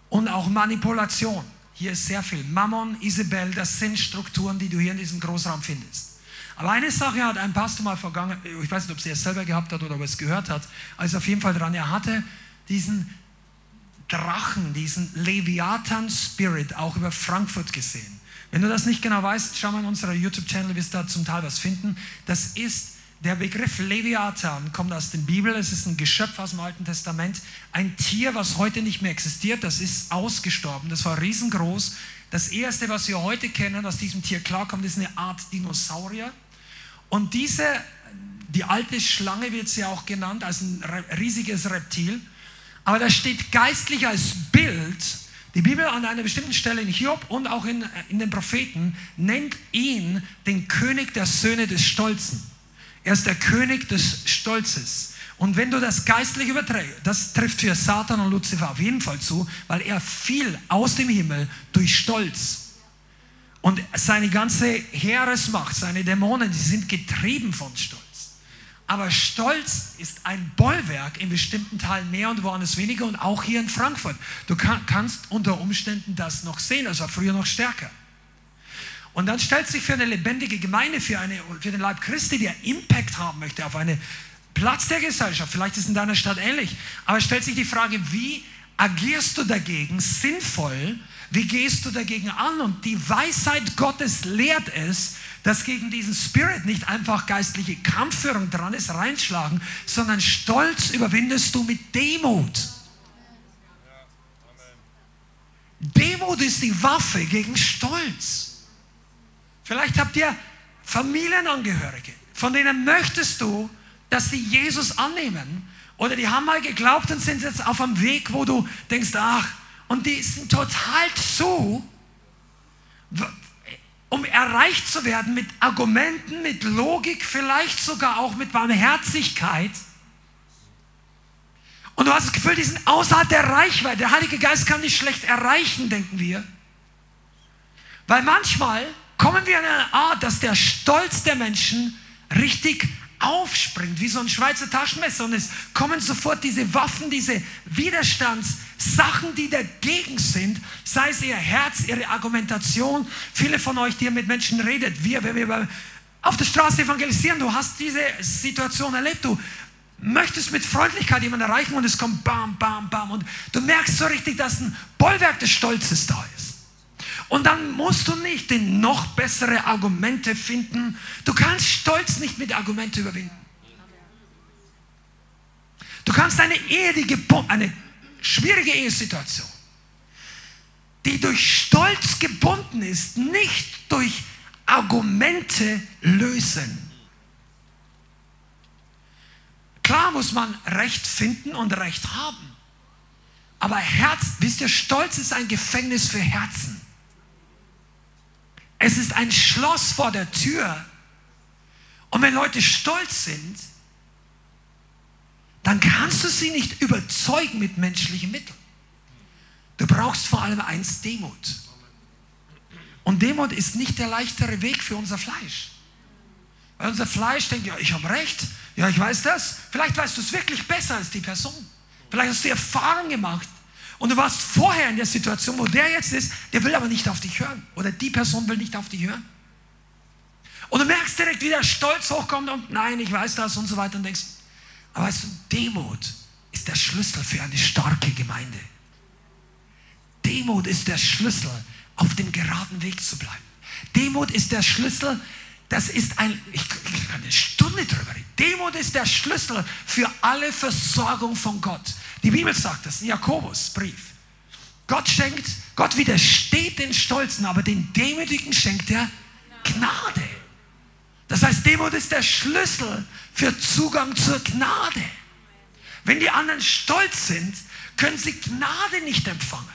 Und auch Manipulation. Hier ist sehr viel. Mammon, Isabel, das sind Strukturen, die du hier in diesem Großraum findest. Aber eine Sache hat ein Pastor mal vergangen, ich weiß nicht, ob sie es selber gehabt hat oder ob er es gehört hat, also auf jeden Fall dran, er hatte diesen Drachen, diesen Leviathan-Spirit auch über Frankfurt gesehen. Wenn du das nicht genau weißt, schau mal in unserer YouTube-Channel, wirst du da zum Teil was finden. Das ist der Begriff Leviathan, kommt aus der Bibel. Es ist ein Geschöpf aus dem Alten Testament. Ein Tier, was heute nicht mehr existiert. Das ist ausgestorben. Das war riesengroß. Das erste, was wir heute kennen, aus diesem Tier klarkommt, ist eine Art Dinosaurier. Und diese, die alte Schlange wird sie auch genannt, als ein riesiges Reptil. Aber da steht geistlich als Bild, die Bibel an einer bestimmten Stelle in Hiob und auch in, in den Propheten nennt ihn den König der Söhne des Stolzen. Er ist der König des Stolzes. Und wenn du das geistlich überträgst, das trifft für Satan und Luzifer auf jeden Fall zu, weil er fiel aus dem Himmel durch Stolz. Und seine ganze Heeresmacht, seine Dämonen, die sind getrieben von Stolz. Aber Stolz ist ein Bollwerk in bestimmten Teilen mehr und woanders weniger und auch hier in Frankfurt. Du kann, kannst unter Umständen das noch sehen, das war früher noch stärker. Und dann stellt sich für eine lebendige Gemeinde, für, eine, für den Leib Christi, der Impact haben möchte auf einen Platz der Gesellschaft, vielleicht ist es in deiner Stadt ähnlich, aber stellt sich die Frage, wie agierst du dagegen sinnvoll, wie gehst du dagegen an? Und die Weisheit Gottes lehrt es, dass gegen diesen Spirit nicht einfach geistliche Kampfführung dran ist, reinschlagen, sondern Stolz überwindest du mit Demut. Demut ist die Waffe gegen Stolz. Vielleicht habt ihr Familienangehörige, von denen möchtest du, dass sie Jesus annehmen. Oder die haben mal geglaubt und sind jetzt auf einem Weg, wo du denkst, ach, und die sind total zu, um erreicht zu werden mit Argumenten, mit Logik, vielleicht sogar auch mit Barmherzigkeit. Und du hast das Gefühl, die sind außerhalb der Reichweite. Der Heilige Geist kann dich schlecht erreichen, denken wir. Weil manchmal kommen wir in eine Art, dass der Stolz der Menschen richtig aufspringt, wie so ein Schweizer Taschenmesser. Und es kommen sofort diese Waffen, diese Widerstandssachen, die dagegen sind, sei es ihr Herz, ihre Argumentation. Viele von euch, die ihr mit Menschen redet, wir, wenn wir auf der Straße evangelisieren, du hast diese Situation erlebt, du möchtest mit Freundlichkeit jemanden erreichen und es kommt bam, bam, bam. Und du merkst so richtig, dass ein Bollwerk des Stolzes da ist. Und dann musst du nicht den noch bessere Argumente finden. Du kannst Stolz nicht mit Argumenten überwinden. Du kannst eine Ehe, die eine schwierige Ehesituation, die durch Stolz gebunden ist, nicht durch Argumente lösen. Klar muss man Recht finden und Recht haben. Aber Herz, wisst ihr, Stolz ist ein Gefängnis für Herzen. Es ist ein Schloss vor der Tür. Und wenn Leute stolz sind, dann kannst du sie nicht überzeugen mit menschlichen Mitteln. Du brauchst vor allem eins, Demut. Und Demut ist nicht der leichtere Weg für unser Fleisch. Weil unser Fleisch denkt, ja, ich habe recht, ja, ich weiß das. Vielleicht weißt du es wirklich besser als die Person. Vielleicht hast du Erfahrung gemacht und du warst vorher in der Situation, wo der jetzt ist, der will aber nicht auf dich hören. Oder die Person will nicht auf dich hören. Und du merkst direkt, wie der Stolz hochkommt und nein, ich weiß das und so weiter und denkst, aber weißt du, Demut ist der Schlüssel für eine starke Gemeinde. Demut ist der Schlüssel, auf dem geraden Weg zu bleiben. Demut ist der Schlüssel, das ist ein, ich, ich kann eine Stunde drüber reden. Demut ist der Schlüssel für alle Versorgung von Gott. Die Bibel sagt das in Jakobusbrief. Gott schenkt, Gott widersteht den Stolzen, aber den Demütigen schenkt er Gnade. Das heißt, Demut ist der Schlüssel für Zugang zur Gnade. Wenn die anderen stolz sind, können sie Gnade nicht empfangen.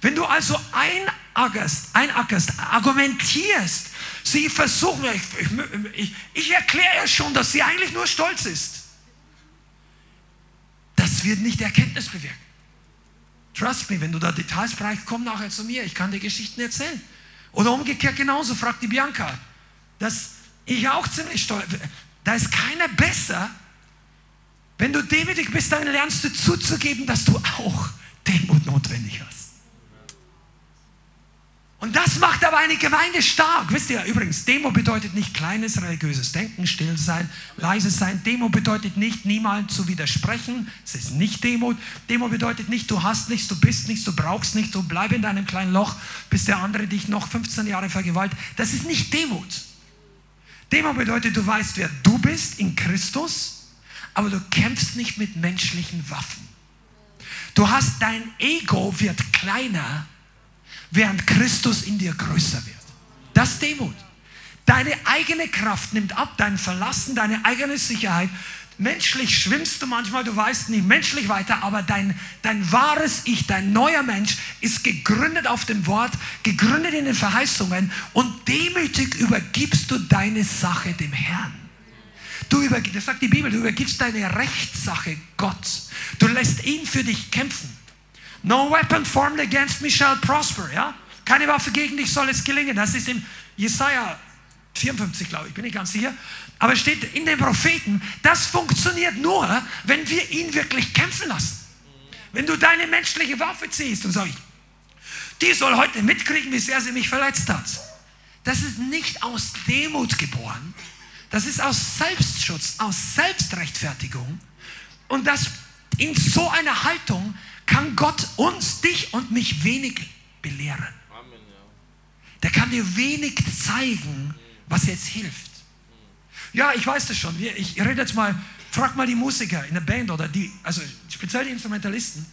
Wenn du also einackerst, einackerst argumentierst, sie versuchen, ich, ich, ich erkläre ja schon, dass sie eigentlich nur stolz ist. Das wird nicht Erkenntnis bewirken. Trust me, wenn du da Details brauchst, komm nachher zu mir. Ich kann dir Geschichten erzählen. Oder umgekehrt genauso, fragt die Bianca. Das ich auch ziemlich stolz. Da ist keiner besser. Wenn du demütig bist, dann lernst du zuzugeben, dass du auch Demut notwendig hast. Und das macht aber eine Gemeinde stark. Wisst ihr übrigens, Demo bedeutet nicht kleines religiöses Denken, still sein, leise sein. Demo bedeutet nicht, niemals zu widersprechen. Es ist nicht Demut. Demo bedeutet nicht, du hast nichts, du bist nichts, du brauchst nichts, du bleib in deinem kleinen Loch, bis der andere dich noch 15 Jahre vergewaltigt. Das ist nicht Demut. Demut bedeutet, du weißt, wer du bist in Christus, aber du kämpfst nicht mit menschlichen Waffen. Du hast dein Ego wird kleiner während Christus in dir größer wird. Das ist Demut. Deine eigene Kraft nimmt ab, dein Verlassen, deine eigene Sicherheit. Menschlich schwimmst du manchmal, du weißt nicht menschlich weiter, aber dein, dein wahres Ich, dein neuer Mensch ist gegründet auf dem Wort, gegründet in den Verheißungen und demütig übergibst du deine Sache dem Herrn. Du übergibst, das sagt die Bibel, du übergibst deine Rechtssache Gott. Du lässt ihn für dich kämpfen. No weapon formed against me shall prosper. Ja? Keine Waffe gegen dich soll es gelingen. Das ist im Jesaja 54, glaube ich, bin ich ganz sicher. Aber es steht in den Propheten, das funktioniert nur, wenn wir ihn wirklich kämpfen lassen. Wenn du deine menschliche Waffe ziehst und sagst, die soll heute mitkriegen, wie sehr sie mich verletzt hat. Das ist nicht aus Demut geboren. Das ist aus Selbstschutz, aus Selbstrechtfertigung. Und das in so einer Haltung kann Gott uns, dich und mich wenig belehren. Der kann dir wenig zeigen, was jetzt hilft. Ja, ich weiß das schon. Ich rede jetzt mal, frag mal die Musiker in der Band oder die, also speziell die Instrumentalisten.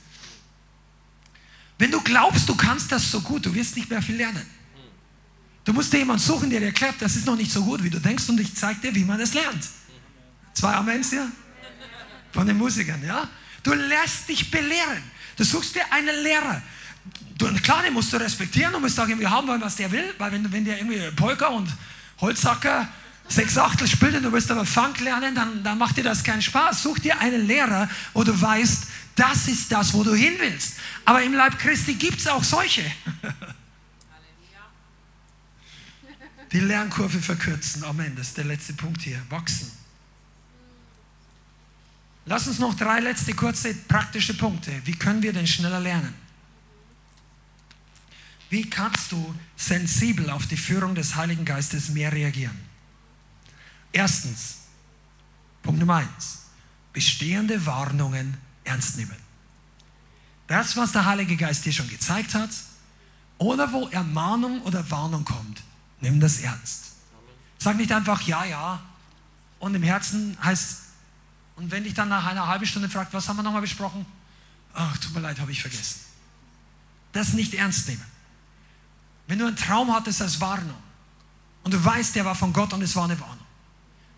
Wenn du glaubst, du kannst das so gut, du wirst nicht mehr viel lernen. Du musst dir jemanden suchen, der dir erklärt, das ist noch nicht so gut, wie du denkst, und ich zeige dir, wie man es lernt. Zwei Amens, ja? Von den Musikern, ja? Du lässt dich belehren. Du suchst dir einen Lehrer. Du, klar, den musst du respektieren und musst sagen, wir haben wollen, was der will, weil wenn, wenn der irgendwie Polka und Holzhacker sechs Achtel spielt und du willst aber Funk lernen, dann, dann macht dir das keinen Spaß. Such dir einen Lehrer, wo du weißt, das ist das, wo du hin willst. Aber im Leib Christi gibt es auch solche. Die Lernkurve verkürzen. Amen. Das ist der letzte Punkt hier. Wachsen. Lass uns noch drei letzte kurze praktische Punkte. Wie können wir denn schneller lernen? Wie kannst du sensibel auf die Führung des Heiligen Geistes mehr reagieren? Erstens, Punkt Nummer eins, bestehende Warnungen ernst nehmen. Das, was der Heilige Geist dir schon gezeigt hat, oder wo Ermahnung oder Warnung kommt, nimm das ernst. Sag nicht einfach ja, ja, und im Herzen heißt und wenn dich dann nach einer halben Stunde fragt, was haben wir nochmal besprochen? Ach, tut mir leid, habe ich vergessen. Das nicht ernst nehmen. wenn du einen Traum hattest als Warnung und du weißt, der war von Gott und es war eine Warnung,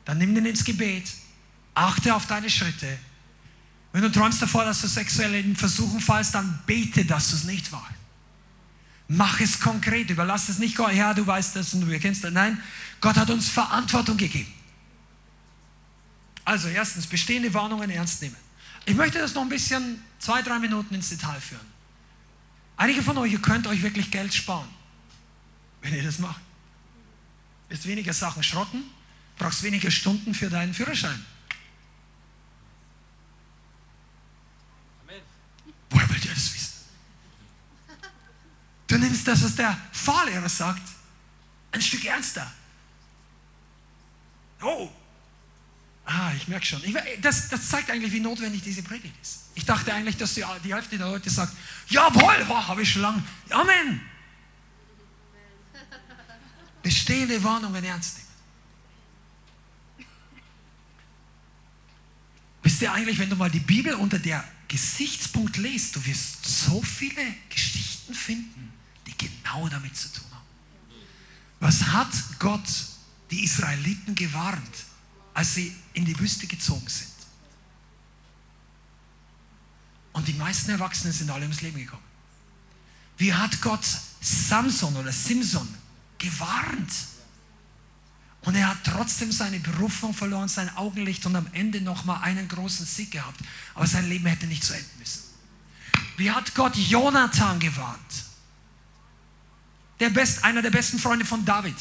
dann nimm den ins Gebet, achte auf deine Schritte. Wenn du träumst davor, dass du sexuell in Versuchen fallst, dann bete, dass du es nicht war. Mach es konkret, überlass es nicht Gott, ja, du weißt das und du erkennst das. Nein, Gott hat uns Verantwortung gegeben. Also erstens, bestehende Warnungen ernst nehmen. Ich möchte das noch ein bisschen, zwei, drei Minuten ins Detail führen. Einige von euch, ihr könnt euch wirklich Geld sparen, wenn ihr das macht. Ist weniger Sachen schrotten, brauchst weniger Stunden für deinen Führerschein. Amen. Woher wollt ihr das wissen? Du nimmst das, was der Fahrlehrer sagt, ein Stück ernster. Oh, ah, ich merke schon. Ich, das, das, zeigt eigentlich, wie notwendig diese Predigt ist. Ich dachte eigentlich, dass die, die Hälfte der Leute sagt, jawohl, oh, habe ich schon lange. Amen. Bestehende Warnungen ernst nehmen. Wisst ihr eigentlich, wenn du mal die Bibel unter der Gesichtspunkt liest, du wirst so viele Geschichten finden, die genau damit zu tun haben. Was hat Gott die Israeliten gewarnt, als sie in die Wüste gezogen sind? Und die meisten Erwachsenen sind alle ums Leben gekommen. Wie hat Gott Samson oder Simson gewarnt? Und er hat trotzdem seine Berufung verloren, sein Augenlicht und am Ende nochmal einen großen Sieg gehabt. Aber sein Leben hätte nicht zu enden müssen. Wie hat Gott Jonathan gewarnt? Der best, einer der besten Freunde von David.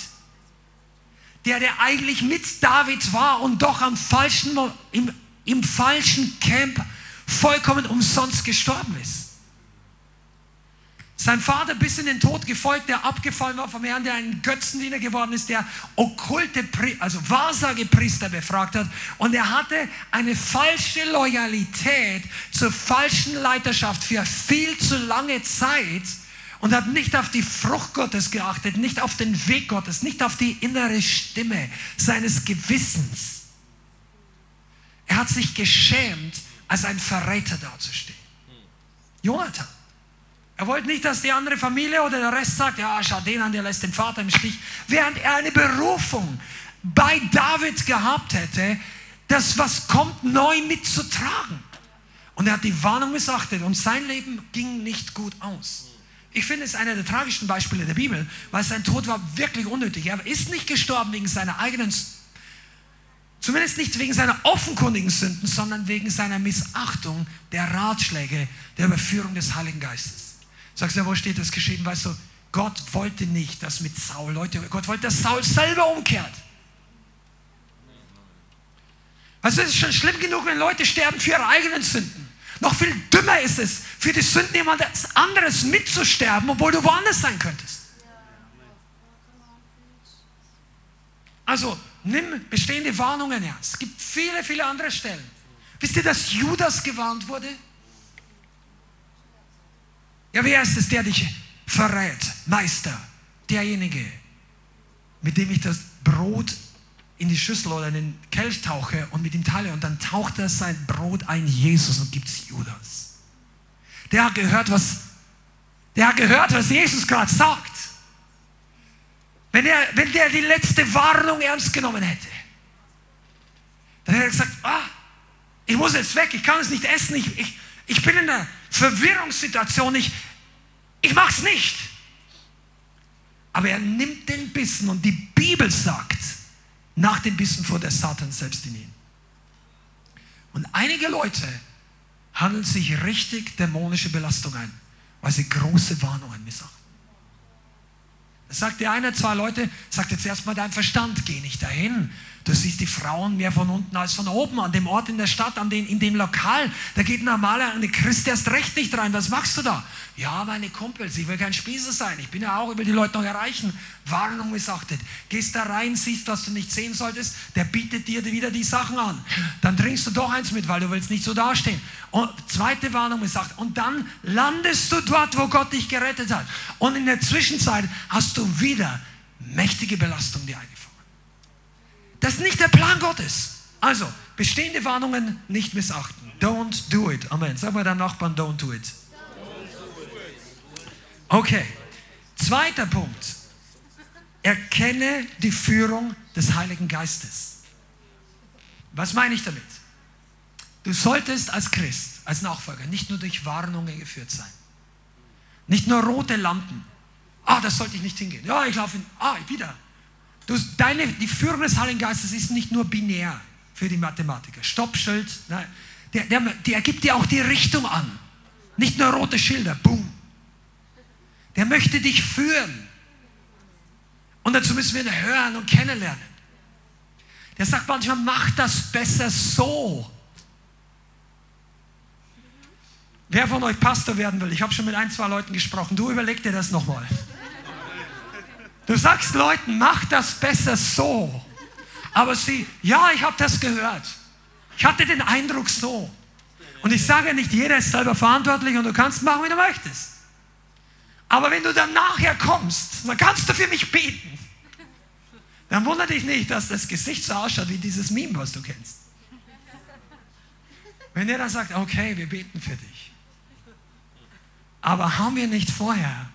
Der, der eigentlich mit David war und doch am falschen, im, im falschen Camp vollkommen umsonst gestorben ist. Sein Vater bis in den Tod gefolgt, der abgefallen war vom Herrn, der ein Götzendiener geworden ist, der okkulte, also Wahrsagepriester befragt hat. Und er hatte eine falsche Loyalität zur falschen Leiterschaft für viel zu lange Zeit und hat nicht auf die Frucht Gottes geachtet, nicht auf den Weg Gottes, nicht auf die innere Stimme seines Gewissens. Er hat sich geschämt, als ein Verräter dazustehen. Jonathan. Er wollte nicht, dass die andere Familie oder der Rest sagt, ja, schau den an, der lässt den Vater im Stich. Während er eine Berufung bei David gehabt hätte, das, was kommt, neu mitzutragen. Und er hat die Warnung missachtet und sein Leben ging nicht gut aus. Ich finde es einer der tragischsten Beispiele der Bibel, weil sein Tod war wirklich unnötig. Er ist nicht gestorben wegen seiner eigenen, zumindest nicht wegen seiner offenkundigen Sünden, sondern wegen seiner Missachtung der Ratschläge der Überführung des Heiligen Geistes. Sagst du, wo steht das geschrieben? Weißt du, Gott wollte nicht, dass mit Saul Leute, Gott wollte, dass Saul selber umkehrt. Also es ist schon schlimm genug, wenn Leute sterben für ihre eigenen Sünden. Noch viel dümmer ist es, für die Sünden jemand anderes mitzusterben, obwohl du woanders sein könntest. Also nimm bestehende Warnungen ernst. Es gibt viele, viele andere Stellen. Wisst ihr, dass Judas gewarnt wurde? Ja, wer ist es, der dich verrät? Meister, derjenige, mit dem ich das Brot in die Schüssel oder in den Kelch tauche und mit ihm teile und dann taucht er sein Brot ein Jesus und gibt es Judas. Der hat gehört, was, der hat gehört, was Jesus gerade sagt. Wenn, er, wenn der die letzte Warnung ernst genommen hätte, dann hätte er gesagt, ah, ich muss jetzt weg, ich kann es nicht essen, ich, ich, ich bin in einer Verwirrungssituation, ich, ich es nicht. Aber er nimmt den Bissen und die Bibel sagt, nach dem Bissen fuhr der Satan selbst in ihn. Und einige Leute handeln sich richtig dämonische Belastung ein, weil sie große Warnungen missachten. Da sagt der eine, zwei Leute, sagt jetzt erstmal dein Verstand, geh nicht dahin. Du siehst die Frauen mehr von unten als von oben. An dem Ort in der Stadt, an den, in dem Lokal, da geht ein normaler eine Christ erst recht nicht rein. Was machst du da? Ja, meine Kumpels, ich will kein Spießer sein. Ich bin ja auch, will die Leute noch erreichen. Warnung missachtet. Gehst da rein, siehst, was du nicht sehen solltest, der bietet dir wieder die Sachen an. Dann trinkst du doch eins mit, weil du willst nicht so dastehen. Und zweite Warnung missachtet. Und dann landest du dort, wo Gott dich gerettet hat. Und in der Zwischenzeit hast du wieder mächtige Belastung, die eingefangen das ist nicht der Plan Gottes. Also, bestehende Warnungen nicht missachten. Don't do it. Amen. Sag mal deinem Nachbarn, don't do it. Okay. Zweiter Punkt. Erkenne die Führung des Heiligen Geistes. Was meine ich damit? Du solltest als Christ, als Nachfolger nicht nur durch Warnungen geführt sein. Nicht nur rote Lampen. Ah, das sollte ich nicht hingehen. Ja, ich laufe in. Ah, wieder. Du, deine, die Führung des Heiligen Geistes ist nicht nur binär für die Mathematiker. Stoppschild, nein, der, der, der gibt dir auch die Richtung an. Nicht nur rote Schilder, boom. Der möchte dich führen. Und dazu müssen wir ihn hören und kennenlernen. Der sagt manchmal, mach das besser so. Wer von euch Pastor werden will, ich habe schon mit ein, zwei Leuten gesprochen, du überleg dir das nochmal. Du sagst Leuten, mach das besser so. Aber sie, ja, ich habe das gehört. Ich hatte den Eindruck so. Und ich sage nicht, jeder ist selber verantwortlich und du kannst machen, wie du möchtest. Aber wenn du dann nachher kommst, dann kannst du für mich beten. Dann wundere dich nicht, dass das Gesicht so ausschaut wie dieses Meme, was du kennst. Wenn er dann sagt, okay, wir beten für dich. Aber haben wir nicht vorher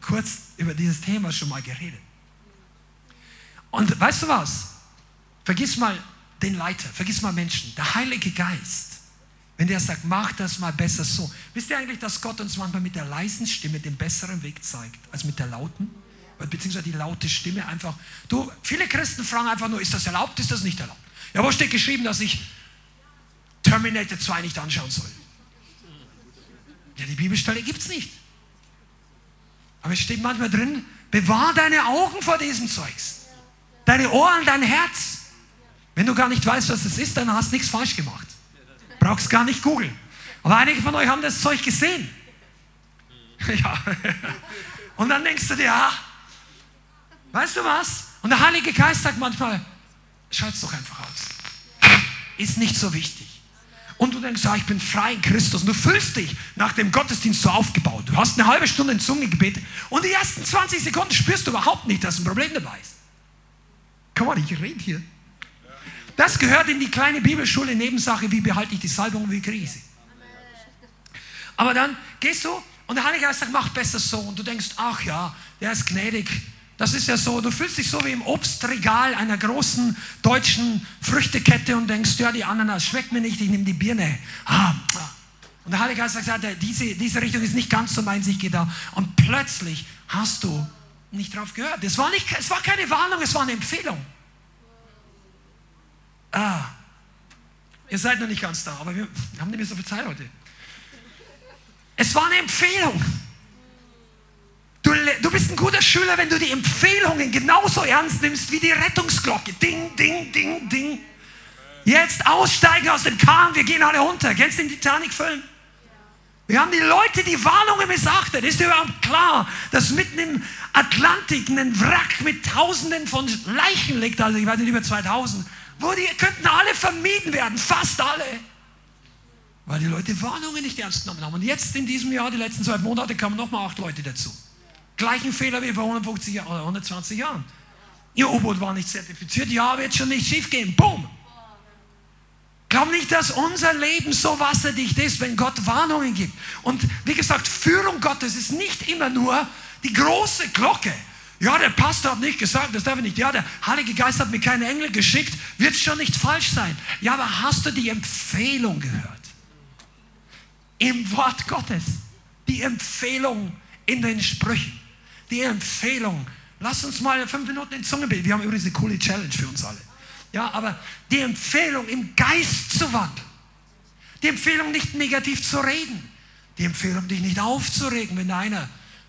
kurz über dieses Thema schon mal geredet? Und weißt du was? Vergiss mal den Leiter, vergiss mal Menschen. Der Heilige Geist, wenn der sagt, mach das mal besser so. Wisst ihr eigentlich, dass Gott uns manchmal mit der leisen Stimme den besseren Weg zeigt, als mit der lauten? Beziehungsweise die laute Stimme einfach. Du, viele Christen fragen einfach nur, ist das erlaubt, ist das nicht erlaubt? Ja, wo steht geschrieben, dass ich Terminator 2 nicht anschauen soll? Ja, die Bibelstelle gibt es nicht. Aber es steht manchmal drin, bewahr deine Augen vor diesem Zeugs. Deine Ohren, dein Herz. Wenn du gar nicht weißt, was das ist, dann hast du nichts falsch gemacht. Brauchst gar nicht googeln. Aber einige von euch haben das Zeug gesehen. Ja. Und dann denkst du dir, ah, weißt du was? Und der Heilige Geist sagt manchmal, schalt's doch einfach aus. Ist nicht so wichtig und du denkst, ja, ich bin frei in Christus und du fühlst dich nach dem Gottesdienst so aufgebaut. Du hast eine halbe Stunde in Zunge gebetet und die ersten 20 Sekunden spürst du überhaupt nicht, dass ein Problem dabei ist. Komm mal, ich rede hier. Das gehört in die kleine Bibelschule Nebensache, wie behalte ich die Salbung wie kriege ich sie. Aber dann gehst du und der Heilige Geist sagt, mach besser so und du denkst, ach ja, der ist gnädig, das ist ja so, du fühlst dich so wie im Obstregal einer großen deutschen Früchtekette und denkst, ja, die Ananas schmeckt mir nicht, ich nehme die Birne. Ah, ah. Und der Heilige Geist sagt, diese, diese Richtung ist nicht ganz so meins, ich gehe da. Und plötzlich hast du nicht drauf gehört. Es war, nicht, es war keine Warnung, es war eine Empfehlung. Ah, ihr seid noch nicht ganz da, aber wir haben nicht mehr so viel Zeit heute. Es war eine Empfehlung. Du, du bist ein guter Schüler, wenn du die Empfehlungen genauso ernst nimmst wie die Rettungsglocke. Ding, ding, ding, ding. Jetzt aussteigen aus dem Kahn, wir gehen alle runter. Kennst du den Titanic-Film? Wir haben die Leute die Warnungen missachtet. Ist dir überhaupt klar, dass mitten im Atlantik ein Wrack mit Tausenden von Leichen liegt, also ich weiß nicht, über 2000, wo die könnten alle vermieden werden, fast alle. Weil die Leute Warnungen nicht ernst genommen haben. Und jetzt in diesem Jahr, die letzten zwei Monate, kamen nochmal acht Leute dazu. Gleichen Fehler wie vor 150 Jahren oder 120 Jahren. Ihr U-Boot war nicht zertifiziert, ja, wird schon nicht schief gehen. Boom! Glaub nicht, dass unser Leben so wasserdicht ist, wenn Gott Warnungen gibt. Und wie gesagt, Führung Gottes ist nicht immer nur die große Glocke. Ja, der Pastor hat nicht gesagt, das darf ich nicht. Ja, der Heilige Geist hat mir keine Engel geschickt. Wird schon nicht falsch sein. Ja, aber hast du die Empfehlung gehört? Im Wort Gottes. Die Empfehlung in den Sprüchen die Empfehlung. Lass uns mal fünf Minuten in Zunge beten. Wir haben übrigens eine coole Challenge für uns alle. Ja, aber die Empfehlung, im Geist zu wandeln. Die Empfehlung, nicht negativ zu reden. Die Empfehlung, dich nicht aufzuregen, wenn einer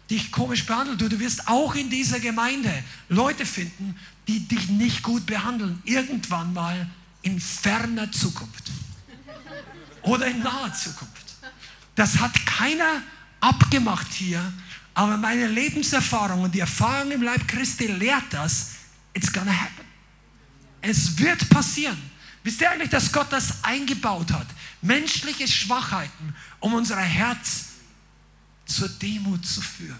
dich komisch behandelt. Du, du wirst auch in dieser Gemeinde Leute finden, die dich nicht gut behandeln. Irgendwann mal in ferner Zukunft. Oder in naher Zukunft. Das hat keiner abgemacht hier. Aber meine Lebenserfahrung und die Erfahrung im Leib Christi lehrt das, it's gonna happen. Es wird passieren. Wisst ihr eigentlich, dass Gott das eingebaut hat? Menschliche Schwachheiten, um unser Herz zur Demut zu führen.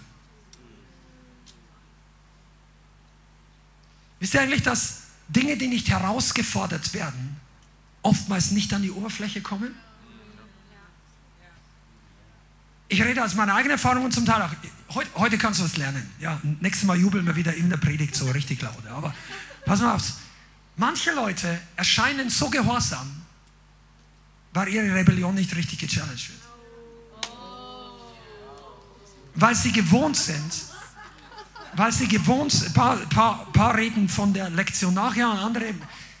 Wisst ihr eigentlich, dass Dinge, die nicht herausgefordert werden, oftmals nicht an die Oberfläche kommen? Ich rede aus meiner eigenen Erfahrung und zum Teil auch heute, heute kannst du was lernen. Ja, nächstes Mal jubeln wir wieder in der Predigt so richtig laut. Aber pass mal auf. Manche Leute erscheinen so gehorsam, weil ihre Rebellion nicht richtig gechallenged wird. Weil sie gewohnt sind, weil sie gewohnt sind, paar, paar, paar reden von der Lektion nachher und andere,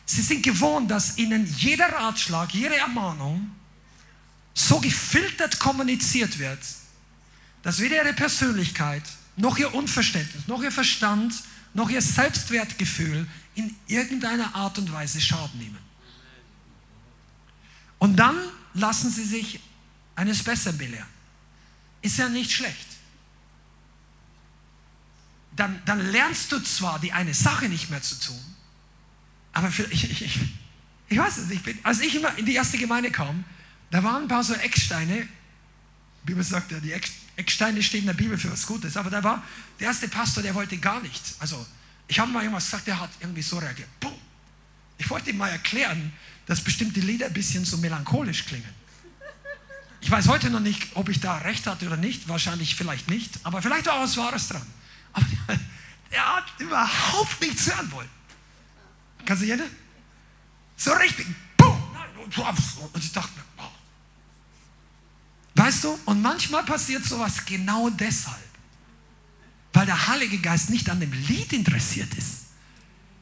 sie sind gewohnt, dass ihnen jeder Ratschlag, jede Ermahnung so gefiltert kommuniziert wird, dass weder ihre Persönlichkeit, noch ihr Unverständnis, noch ihr Verstand, noch ihr Selbstwertgefühl in irgendeiner Art und Weise Schaden nehmen. Und dann lassen sie sich eines Besseren belehren. Ist ja nicht schlecht. Dann, dann lernst du zwar die eine Sache nicht mehr zu tun, aber für, ich, ich, ich, weiß es nicht. Als ich immer in die erste Gemeinde kam, da waren ein paar so Ecksteine. Die Bibel sagt ja, die Ecksteine stehen in der Bibel für was Gutes. Aber da war der erste Pastor, der wollte gar nichts. Also, ich habe mal irgendwas gesagt, der hat irgendwie so reagiert. Boom. Ich wollte ihm mal erklären, dass bestimmte Lieder ein bisschen so melancholisch klingen. Ich weiß heute noch nicht, ob ich da recht hatte oder nicht. Wahrscheinlich vielleicht nicht. Aber vielleicht war was Wahres dran. Aber er hat überhaupt nichts hören wollen. Kannst du jene? So richtig. Boom. Und ich dachte mir. Weißt du, und manchmal passiert sowas genau deshalb, weil der Heilige Geist nicht an dem Lied interessiert ist,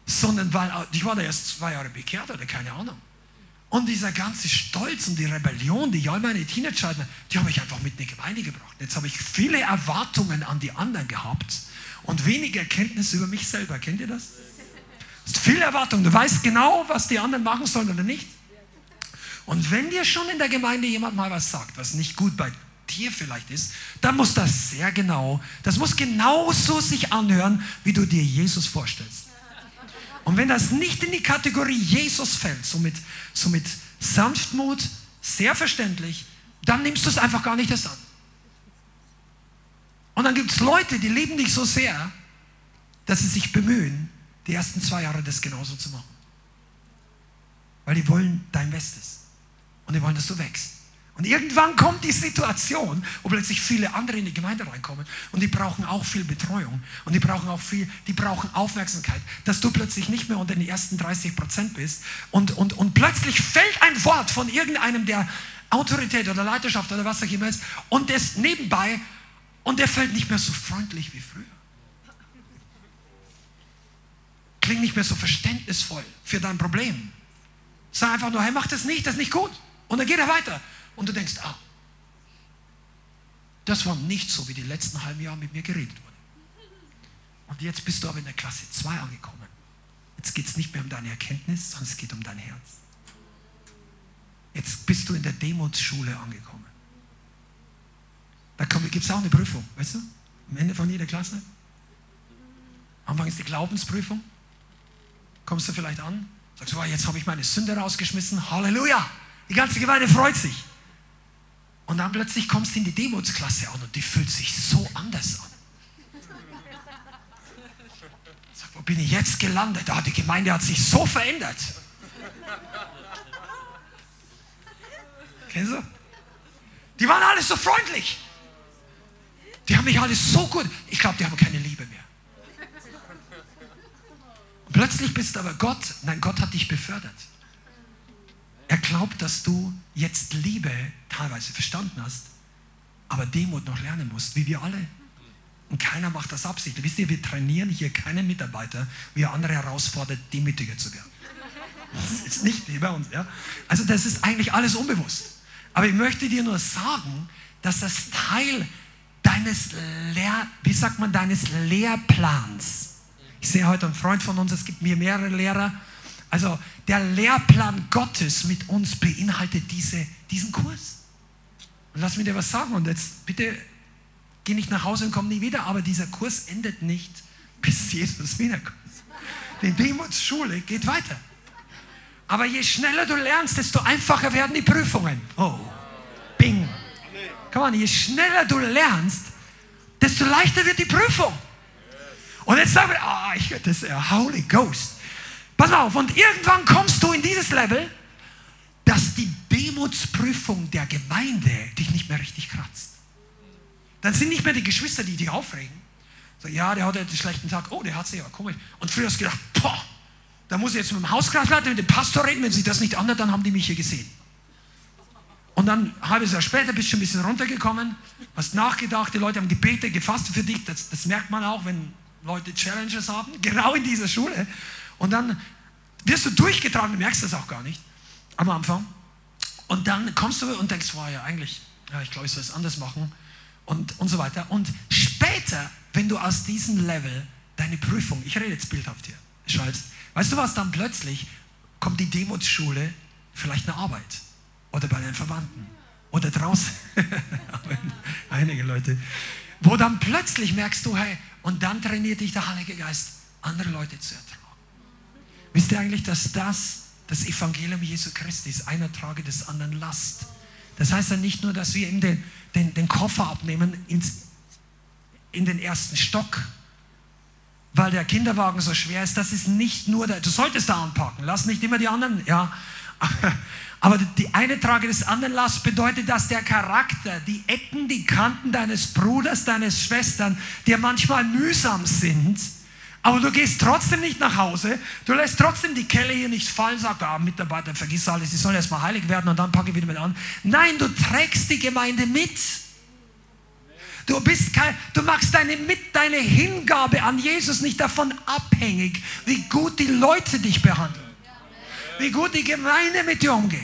sondern weil, ich war da erst zwei Jahre bekehrt oder keine Ahnung. Und dieser ganze Stolz und die Rebellion, die all meine Teenager die habe ich einfach mit in die Gemeinde gebracht. Jetzt habe ich viele Erwartungen an die anderen gehabt und wenig Erkenntnis über mich selber. Kennt ihr das? Das ist viel Erwartung. Du weißt genau, was die anderen machen sollen oder nicht. Und wenn dir schon in der Gemeinde jemand mal was sagt, was nicht gut bei dir vielleicht ist, dann muss das sehr genau, das muss genauso sich anhören, wie du dir Jesus vorstellst. Und wenn das nicht in die Kategorie Jesus fällt, so mit, so mit Sanftmut, sehr verständlich, dann nimmst du es einfach gar nicht erst an. Und dann gibt es Leute, die lieben dich so sehr, dass sie sich bemühen, die ersten zwei Jahre das genauso zu machen. Weil die wollen dein Bestes. Und die wollen, dass du wächst. Und irgendwann kommt die Situation, wo plötzlich viele andere in die Gemeinde reinkommen und die brauchen auch viel Betreuung und die brauchen auch viel, die brauchen Aufmerksamkeit, dass du plötzlich nicht mehr unter den ersten 30 Prozent bist und, und, und plötzlich fällt ein Wort von irgendeinem, der Autorität oder Leiterschaft oder was auch immer ist und das nebenbei und der fällt nicht mehr so freundlich wie früher. Klingt nicht mehr so verständnisvoll für dein Problem. Sag einfach nur, hey, mach das nicht, das ist nicht gut. Und dann geht er weiter. Und du denkst, ah, das war nicht so, wie die letzten halben Jahre mit mir geredet wurde. Und jetzt bist du aber in der Klasse 2 angekommen. Jetzt geht es nicht mehr um deine Erkenntnis, sondern es geht um dein Herz. Jetzt bist du in der Demutsschule angekommen. Da gibt es auch eine Prüfung, weißt du? Am Ende von jeder Klasse. Anfang ist die Glaubensprüfung. Kommst du vielleicht an, sagst du, jetzt habe ich meine Sünde rausgeschmissen. Halleluja! Die ganze Gemeinde freut sich. Und dann plötzlich kommst du in die Demutsklasse an und die fühlt sich so anders an. Sag, wo bin ich jetzt gelandet? Ah, die Gemeinde hat sich so verändert. Kennst du? Die waren alle so freundlich. Die haben mich alles so gut. Ich glaube, die haben keine Liebe mehr. Und plötzlich bist du aber Gott. Nein, Gott hat dich befördert. Er glaubt, dass du jetzt Liebe teilweise verstanden hast, aber Demut noch lernen musst, wie wir alle. Und keiner macht das absichtlich. Wisst ihr, wir trainieren hier keinen Mitarbeiter, wie er andere herausfordert, demütiger zu werden. Das ist nicht wie bei uns. Ja? Also das ist eigentlich alles unbewusst. Aber ich möchte dir nur sagen, dass das Teil deines Lehr, wie sagt man, deines Lehrplans. Ich sehe heute einen Freund von uns, es gibt mir mehrere Lehrer, also der Lehrplan Gottes mit uns beinhaltet diese, diesen Kurs. Und lass mir dir was sagen und jetzt bitte geh nicht nach Hause und komm nie wieder, aber dieser Kurs endet nicht, bis Jesus wiederkommt. Die Demutsschule geht weiter. Aber je schneller du lernst, desto einfacher werden die Prüfungen. Oh, bing. Komm on, je schneller du lernst, desto leichter wird die Prüfung. Und jetzt sagen wir, ah, ich, das ist der Holy Ghost. Pass auf, und irgendwann kommst du in dieses Level, dass die Demutsprüfung der Gemeinde dich nicht mehr richtig kratzt. Dann sind nicht mehr die Geschwister, die dich aufregen. So, ja, der hat einen schlechten Tag. Oh, der hat sich ja komisch. Und früher hast du gedacht, boah, da muss ich jetzt mit dem Hauskreisleiter, mit dem Pastor reden. Wenn sie das nicht anhört, dann haben die mich hier gesehen. Und dann ein halbes Jahr später bist du ein bisschen runtergekommen, hast nachgedacht, die Leute haben gebetet, gefastet für dich. Das, das merkt man auch, wenn Leute Challenges haben, genau in dieser Schule. Und dann wirst du durchgetragen, du merkst das auch gar nicht am Anfang. Und dann kommst du und denkst, wow, ja, eigentlich, ja, ich glaube, ich soll es anders machen und, und so weiter. Und später, wenn du aus diesem Level deine Prüfung, ich rede jetzt bildhaft hier, schreibst, weißt du was, dann plötzlich kommt die Demutsschule, vielleicht eine Arbeit oder bei den Verwandten oder draußen, einige Leute, wo dann plötzlich merkst du, hey, und dann trainiert dich der Heilige Geist, andere Leute zu ertragen. Wisst ihr eigentlich, dass das das Evangelium Jesu Christi ist? Einer trage des anderen Last. Das heißt ja nicht nur, dass wir ihm den, den, den Koffer abnehmen ins, in den ersten Stock, weil der Kinderwagen so schwer ist. Das ist nicht nur, der, du solltest da anpacken, lass nicht immer die anderen, ja. Aber die eine Trage des anderen Last bedeutet, dass der Charakter, die Ecken, die Kanten deines Bruders, deines Schwestern, dir manchmal mühsam sind, aber du gehst trotzdem nicht nach Hause, du lässt trotzdem die Kelle hier nicht fallen, sagt, ah, Mitarbeiter, vergiss alles, sie sollen erstmal heilig werden und dann packe ich wieder mit an. Nein, du trägst die Gemeinde mit. Du, bist kein, du machst deine, mit deine Hingabe an Jesus nicht davon abhängig, wie gut die Leute dich behandeln wie gut die Gemeinde mit dir umgeht.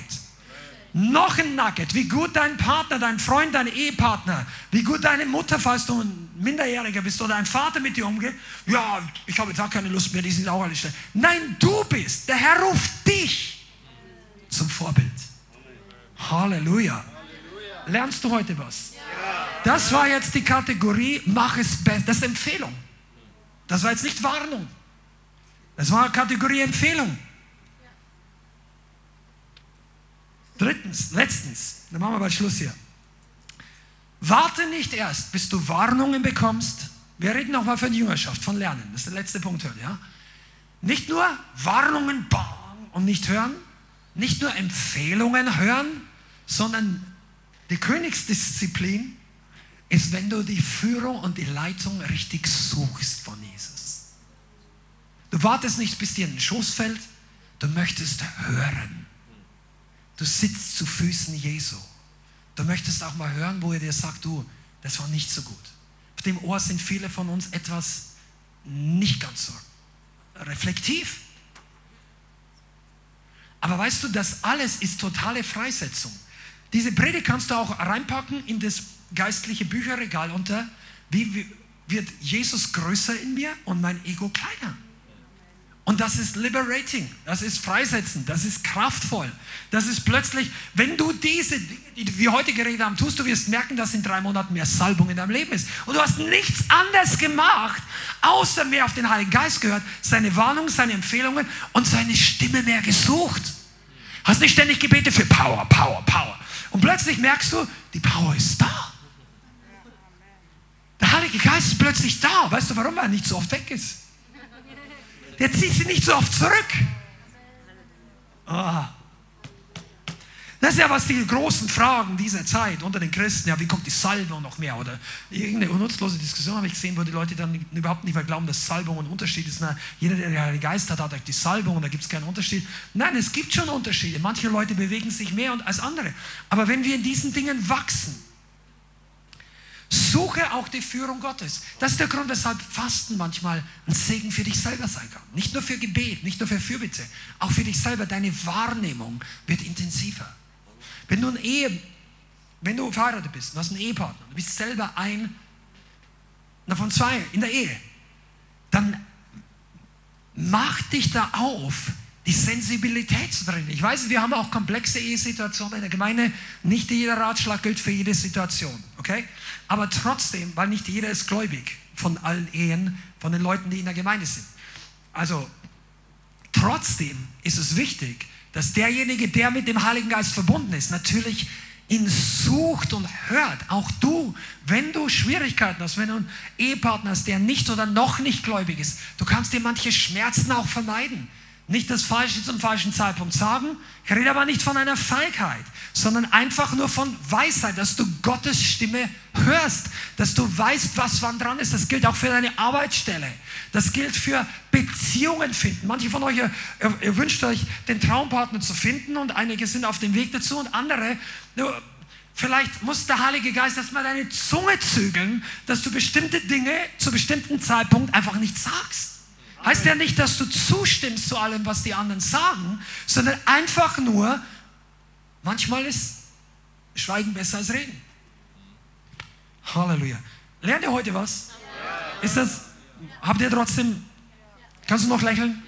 Noch ein Nugget, wie gut dein Partner, dein Freund, dein Ehepartner, wie gut deine Mutter, falls du ein Minderjähriger bist, oder dein Vater mit dir umgeht. Ja, ich habe jetzt auch keine Lust mehr, die sind auch alle schlecht. Nein, du bist, der Herr ruft dich zum Vorbild. Halleluja. Lernst du heute was? Das war jetzt die Kategorie, mach es besser. Das ist Empfehlung. Das war jetzt nicht Warnung. Das war Kategorie Empfehlung. Drittens, letztens, dann machen wir bald Schluss hier. Warte nicht erst, bis du Warnungen bekommst. Wir reden nochmal von Jüngerschaft, von Lernen. Das ist der letzte Punkt heute. Ja? Nicht nur Warnungen bang, und nicht hören, nicht nur Empfehlungen hören, sondern die Königsdisziplin ist, wenn du die Führung und die Leitung richtig suchst von Jesus. Du wartest nicht, bis dir ein Schoß fällt, du möchtest hören. Du sitzt zu Füßen Jesu. Du möchtest auch mal hören, wo er dir sagt, du, das war nicht so gut. Auf dem Ohr sind viele von uns etwas nicht ganz so reflektiv. Aber weißt du, das alles ist totale Freisetzung. Diese Predigt kannst du auch reinpacken in das geistliche Bücherregal unter, wie wird Jesus größer in mir und mein Ego kleiner. Und das ist liberating, das ist freisetzend, das ist kraftvoll. Das ist plötzlich, wenn du diese Dinge, die wir heute geredet haben, tust, du wirst merken, dass in drei Monaten mehr Salbung in deinem Leben ist. Und du hast nichts anderes gemacht, außer mehr auf den Heiligen Geist gehört, seine Warnungen, seine Empfehlungen und seine Stimme mehr gesucht. Hast nicht ständig gebetet für Power, Power, Power. Und plötzlich merkst du, die Power ist da. Der Heilige Geist ist plötzlich da. Weißt du, warum er nicht so oft weg ist? Der zieht sie nicht so oft zurück. Oh. Das ist ja was die großen Fragen dieser Zeit unter den Christen. Ja, wie kommt die Salbung noch mehr? Oder irgendeine nutzlose Diskussion habe ich gesehen, wo die Leute dann überhaupt nicht mehr glauben, dass Salbung ein Unterschied ist. Na, jeder, der den Geist hat, hat die Salbung und da gibt es keinen Unterschied. Nein, es gibt schon Unterschiede. Manche Leute bewegen sich mehr als andere. Aber wenn wir in diesen Dingen wachsen, Suche auch die Führung Gottes. Das ist der Grund, weshalb Fasten manchmal ein Segen für dich selber sein kann. Nicht nur für Gebet, nicht nur für Fürbitte, auch für dich selber. Deine Wahrnehmung wird intensiver. Wenn du, ein Ehe, wenn du verheiratet bist, du hast einen Ehepartner, du bist selber ein von zwei in der Ehe, dann mach dich da auf, die Sensibilität drin. Ich weiß, wir haben auch komplexe Ehesituationen in der Gemeinde. Nicht jeder Ratschlag gilt für jede Situation, okay? Aber trotzdem, weil nicht jeder ist gläubig von allen Ehen, von den Leuten, die in der Gemeinde sind. Also, trotzdem ist es wichtig, dass derjenige, der mit dem Heiligen Geist verbunden ist, natürlich ihn sucht und hört. Auch du, wenn du Schwierigkeiten hast, wenn du einen Ehepartner hast, der nicht oder noch nicht gläubig ist, du kannst dir manche Schmerzen auch vermeiden nicht das Falsche zum falschen Zeitpunkt sagen. Ich rede aber nicht von einer Feigheit, sondern einfach nur von Weisheit, dass du Gottes Stimme hörst, dass du weißt, was wann dran ist. Das gilt auch für deine Arbeitsstelle. Das gilt für Beziehungen finden. Manche von euch, ihr, ihr wünscht euch, den Traumpartner zu finden und einige sind auf dem Weg dazu und andere, vielleicht muss der Heilige Geist erstmal deine Zunge zügeln, dass du bestimmte Dinge zu bestimmten Zeitpunkt einfach nicht sagst. Heißt ja nicht, dass du zustimmst zu allem, was die anderen sagen, sondern einfach nur, manchmal ist Schweigen besser als Reden. Halleluja. Lernt ihr heute was? Ist das, habt ihr trotzdem, kannst du noch lächeln?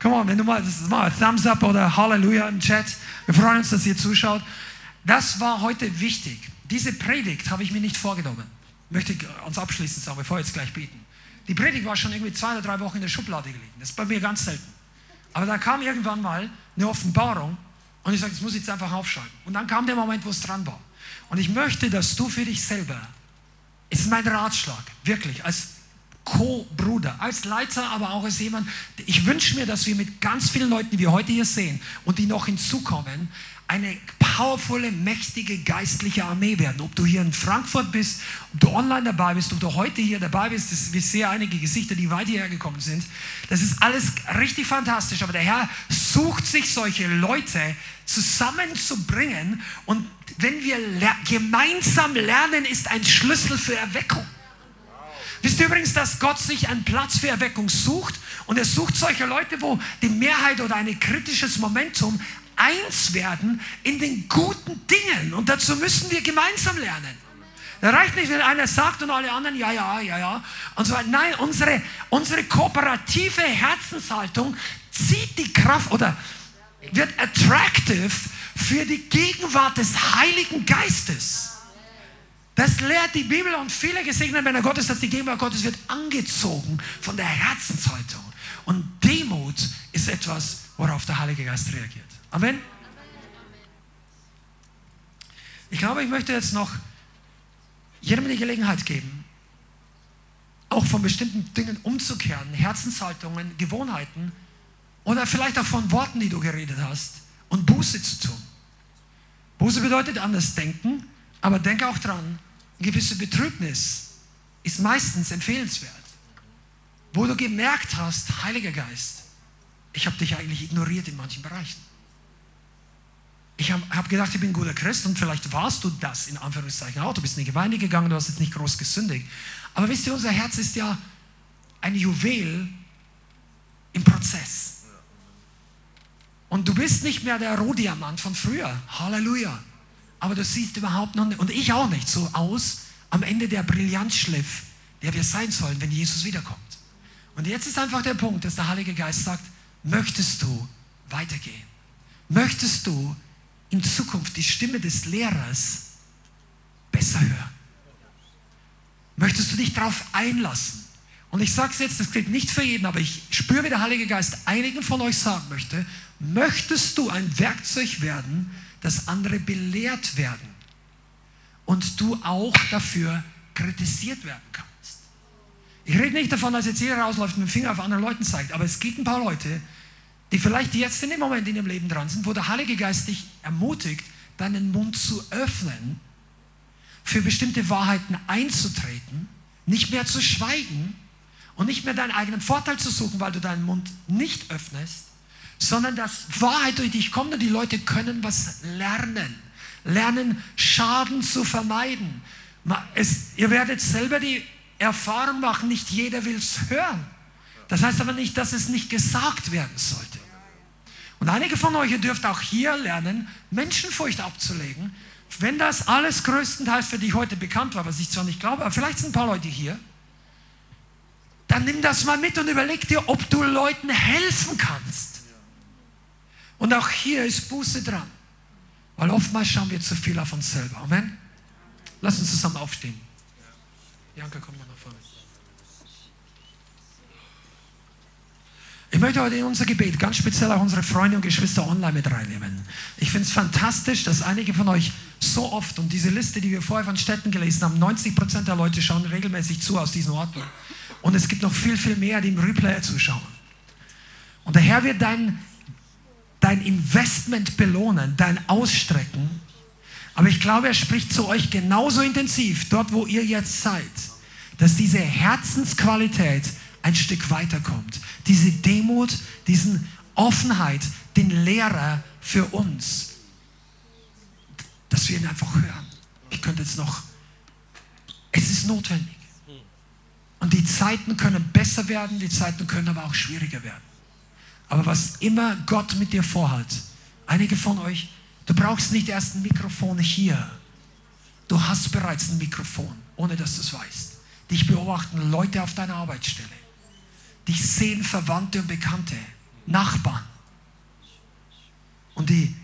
Come on, wenn du mal, das ist mal Thumbs up oder Halleluja im Chat. Wir freuen uns, dass ihr zuschaut. Das war heute wichtig. Diese Predigt habe ich mir nicht vorgenommen. Möchte ich uns abschließend sagen, bevor wir jetzt gleich beten. Die Predigt war schon irgendwie zwei oder drei Wochen in der Schublade gelegen. Das ist bei mir ganz selten. Aber da kam irgendwann mal eine Offenbarung und ich sage, das muss ich jetzt einfach aufschreiben. Und dann kam der Moment, wo es dran war. Und ich möchte, dass du für dich selber, ist mein Ratschlag, wirklich, als Co-Bruder, als Leiter, aber auch als jemand, ich wünsche mir, dass wir mit ganz vielen Leuten, die wir heute hier sehen und die noch hinzukommen, eine powervolle, mächtige geistliche Armee werden. Ob du hier in Frankfurt bist, ob du online dabei bist, ob du heute hier dabei bist, das, wir sehen einige Gesichter, die weit hierher gekommen sind. Das ist alles richtig fantastisch, aber der Herr sucht sich solche Leute zusammenzubringen und wenn wir ler gemeinsam lernen, ist ein Schlüssel für Erweckung. Wisst ihr übrigens, dass Gott sich einen Platz für Erweckung sucht und er sucht solche Leute, wo die Mehrheit oder ein kritisches Momentum eins werden in den guten Dingen. Und dazu müssen wir gemeinsam lernen. Da reicht nicht, wenn einer sagt und alle anderen, ja, ja, ja, ja. Und so Nein, unsere, unsere kooperative Herzenshaltung zieht die Kraft oder wird attractive für die Gegenwart des Heiligen Geistes. Das lehrt die Bibel und viele gesegnete Männer Gottes, dass die Gegenwart Gottes wird angezogen von der Herzenshaltung. Und Demut ist etwas, worauf der Heilige Geist reagiert. Amen. Ich glaube, ich möchte jetzt noch jedem die Gelegenheit geben, auch von bestimmten Dingen umzukehren, Herzenshaltungen, Gewohnheiten oder vielleicht auch von Worten, die du geredet hast und Buße zu tun. Buße bedeutet anders denken, aber denke auch dran, eine gewisse Betrübnis ist meistens empfehlenswert. Wo du gemerkt hast, Heiliger Geist, ich habe dich eigentlich ignoriert in manchen Bereichen. Ich habe hab gedacht, ich bin ein guter Christ und vielleicht warst du das in Anführungszeichen auch. Du bist in die Gemeinde gegangen, du hast jetzt nicht groß gesündigt. Aber wisst ihr, unser Herz ist ja ein Juwel im Prozess. Und du bist nicht mehr der Rohdiamant von früher. Halleluja. Aber du siehst überhaupt noch nicht, und ich auch nicht, so aus am Ende der Brillanzschliff, der wir sein sollen, wenn Jesus wiederkommt. Und jetzt ist einfach der Punkt, dass der Heilige Geist sagt, möchtest du weitergehen? Möchtest du in Zukunft die Stimme des Lehrers besser hören? Möchtest du dich darauf einlassen? Und ich sage es jetzt, das gilt nicht für jeden, aber ich spüre, wie der Heilige Geist einigen von euch sagen möchte, möchtest du ein Werkzeug werden, dass andere belehrt werden und du auch dafür kritisiert werden kannst? Ich rede nicht davon, dass jetzt jeder rausläuft und mit dem Finger auf andere Leute zeigt, aber es gibt ein paar Leute, die vielleicht jetzt in dem Moment in ihrem Leben dran sind, wo der Heilige Geist dich ermutigt, deinen Mund zu öffnen, für bestimmte Wahrheiten einzutreten, nicht mehr zu schweigen und nicht mehr deinen eigenen Vorteil zu suchen, weil du deinen Mund nicht öffnest, sondern dass Wahrheit durch dich kommt und die Leute können was lernen. Lernen, Schaden zu vermeiden. Es, ihr werdet selber die Erfahrung machen, nicht jeder will es hören. Das heißt aber nicht, dass es nicht gesagt werden sollte. Und einige von euch, ihr dürft auch hier lernen, Menschenfurcht abzulegen. Wenn das alles größtenteils für dich heute bekannt war, was ich zwar nicht glaube, aber vielleicht sind ein paar Leute hier, dann nimm das mal mit und überleg dir, ob du Leuten helfen kannst. Und auch hier ist Buße dran. Weil oftmals schauen wir zu viel auf uns selber. Amen. Lass uns zusammen aufstehen. Janka, komm mal nach vorne. Ich möchte heute in unser Gebet ganz speziell auch unsere Freunde und Geschwister online mit reinnehmen. Ich finde es fantastisch, dass einige von euch so oft, und diese Liste, die wir vorher von Städten gelesen haben, 90 Prozent der Leute schauen regelmäßig zu aus diesen Orten. Und es gibt noch viel, viel mehr, die im Replay zuschauen. Und der Herr wird dein, dein Investment belohnen, dein Ausstrecken. Aber ich glaube, er spricht zu euch genauso intensiv, dort wo ihr jetzt seid, dass diese Herzensqualität ein Stück weiterkommt. Diese Demut, diesen Offenheit, den Lehrer für uns, dass wir ihn einfach hören. Ich könnte jetzt noch, es ist notwendig. Und die Zeiten können besser werden, die Zeiten können aber auch schwieriger werden. Aber was immer Gott mit dir vorhat, einige von euch, du brauchst nicht erst ein Mikrofon hier. Du hast bereits ein Mikrofon, ohne dass du es weißt. Dich beobachten Leute auf deiner Arbeitsstelle. Dich sehen Verwandte und Bekannte, Nachbarn. Und die,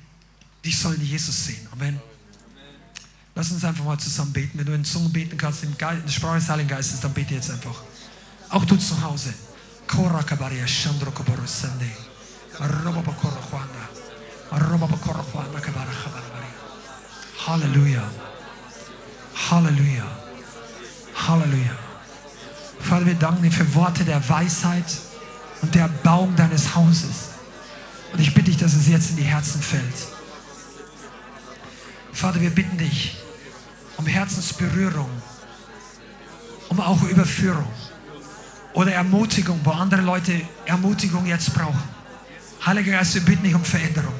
die sollen Jesus sehen. Amen. Lass uns einfach mal zusammen beten. Wenn du in Zungen beten kannst, in, der Sprache des Heiligen Geistes, dann bete jetzt einfach. Auch du zu Hause. Halleluja. Halleluja. Halleluja. Vater, wir danken dir für Worte der Weisheit und der Erbauung deines Hauses. Und ich bitte dich, dass es jetzt in die Herzen fällt. Vater, wir bitten dich um Herzensberührung, um auch Überführung oder Ermutigung, wo andere Leute Ermutigung jetzt brauchen. Heiliger Geist, wir bitten dich um Veränderung.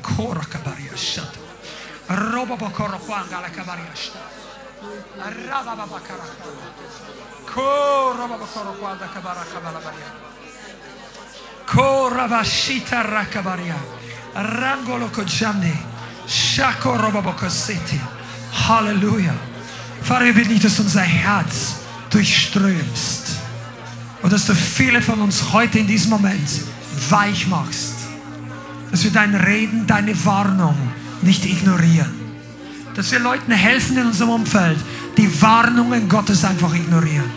Halleluja. Vater, wir bitten dich, dass unser Herz durchströmst. Und dass du viele von uns heute in diesem Moment weich machst. Dass wir dein Reden, deine Warnung nicht ignorieren. Dass wir Leuten helfen in unserem Umfeld, die Warnungen Gottes einfach ignorieren.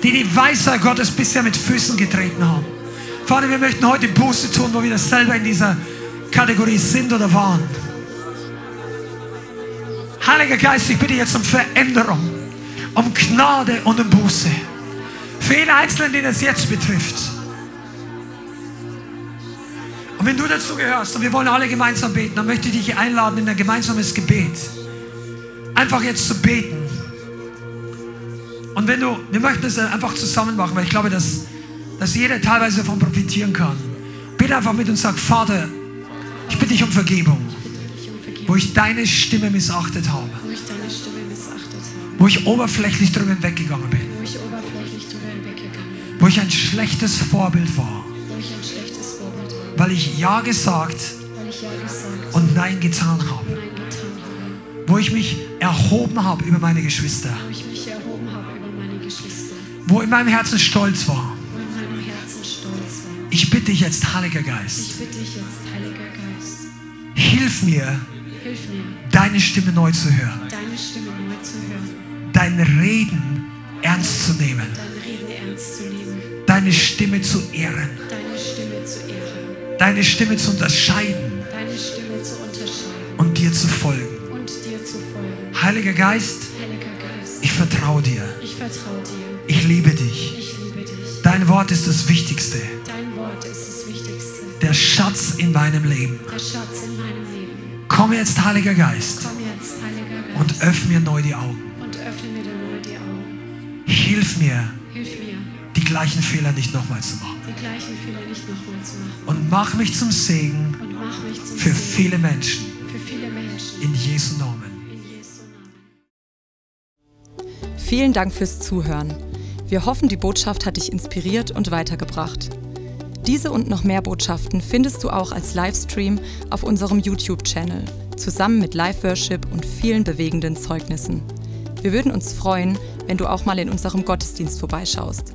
Die die Weisheit Gottes bisher mit Füßen getreten haben. Vater, wir möchten heute Buße tun, wo wir das selber in dieser Kategorie sind oder waren. Heiliger Geist, ich bitte jetzt um Veränderung, um Gnade und um Buße. Für jeden Einzelnen, den es jetzt betrifft. Und wenn du dazu gehörst und wir wollen alle gemeinsam beten, dann möchte ich dich einladen in ein gemeinsames Gebet. Einfach jetzt zu beten. Und wenn du, wir möchten es einfach zusammen machen, weil ich glaube, dass dass jeder teilweise davon profitieren kann. Bitte einfach mit und sag, Vater, ich bitte dich um Vergebung, wo ich deine Stimme missachtet habe, wo ich oberflächlich drüber weggegangen bin, wo ich ein schlechtes Vorbild war, weil ich Ja gesagt und Nein getan habe, wo ich mich erhoben habe über meine Geschwister, wo in meinem Herzen Stolz war ich bitte dich jetzt, Heiliger Geist. Jetzt, Heiliger. Hilf mir, Hilf mir, deine Stimme neu zu hören. deine Stimme neu zu hören, Dein Reden ernst zu nehmen. dein Reden ernst zu nehmen, Deine Stimme zu ehren. deine Stimme zu ehren, Deine Stimme zu unterscheiden deine Stimme zu unterscheiden und dir zu folgen. und dir zu folgen. Heiliger Geist, Heiliger Geist, ich vertraue dir. ich vertraue dir. Ich liebe dich. Ich liebe dich. Dein Wort ist das Wichtigste. Dein Wort ist das Wichtigste. Der Schatz in meinem Leben. Der Schatz in meinem Leben. Komm jetzt, Heiliger Geist, Komm jetzt, Heiliger Geist, und öffne mir neu die Augen. und öffne mir dann neu die Augen. Hilf mir, Hilf mir, die gleichen Fehler nicht nochmal zu machen. die gleichen Fehler nicht nochmal zu machen. Und mach mich zum Segen Und mach mich zum für Segen viele Menschen. für viele Menschen. In Jesu Namen. In Jesu Namen. Vielen Dank fürs Zuhören. Wir hoffen, die Botschaft hat dich inspiriert und weitergebracht. Diese und noch mehr Botschaften findest du auch als Livestream auf unserem YouTube-Channel, zusammen mit Live-Worship und vielen bewegenden Zeugnissen. Wir würden uns freuen, wenn du auch mal in unserem Gottesdienst vorbeischaust.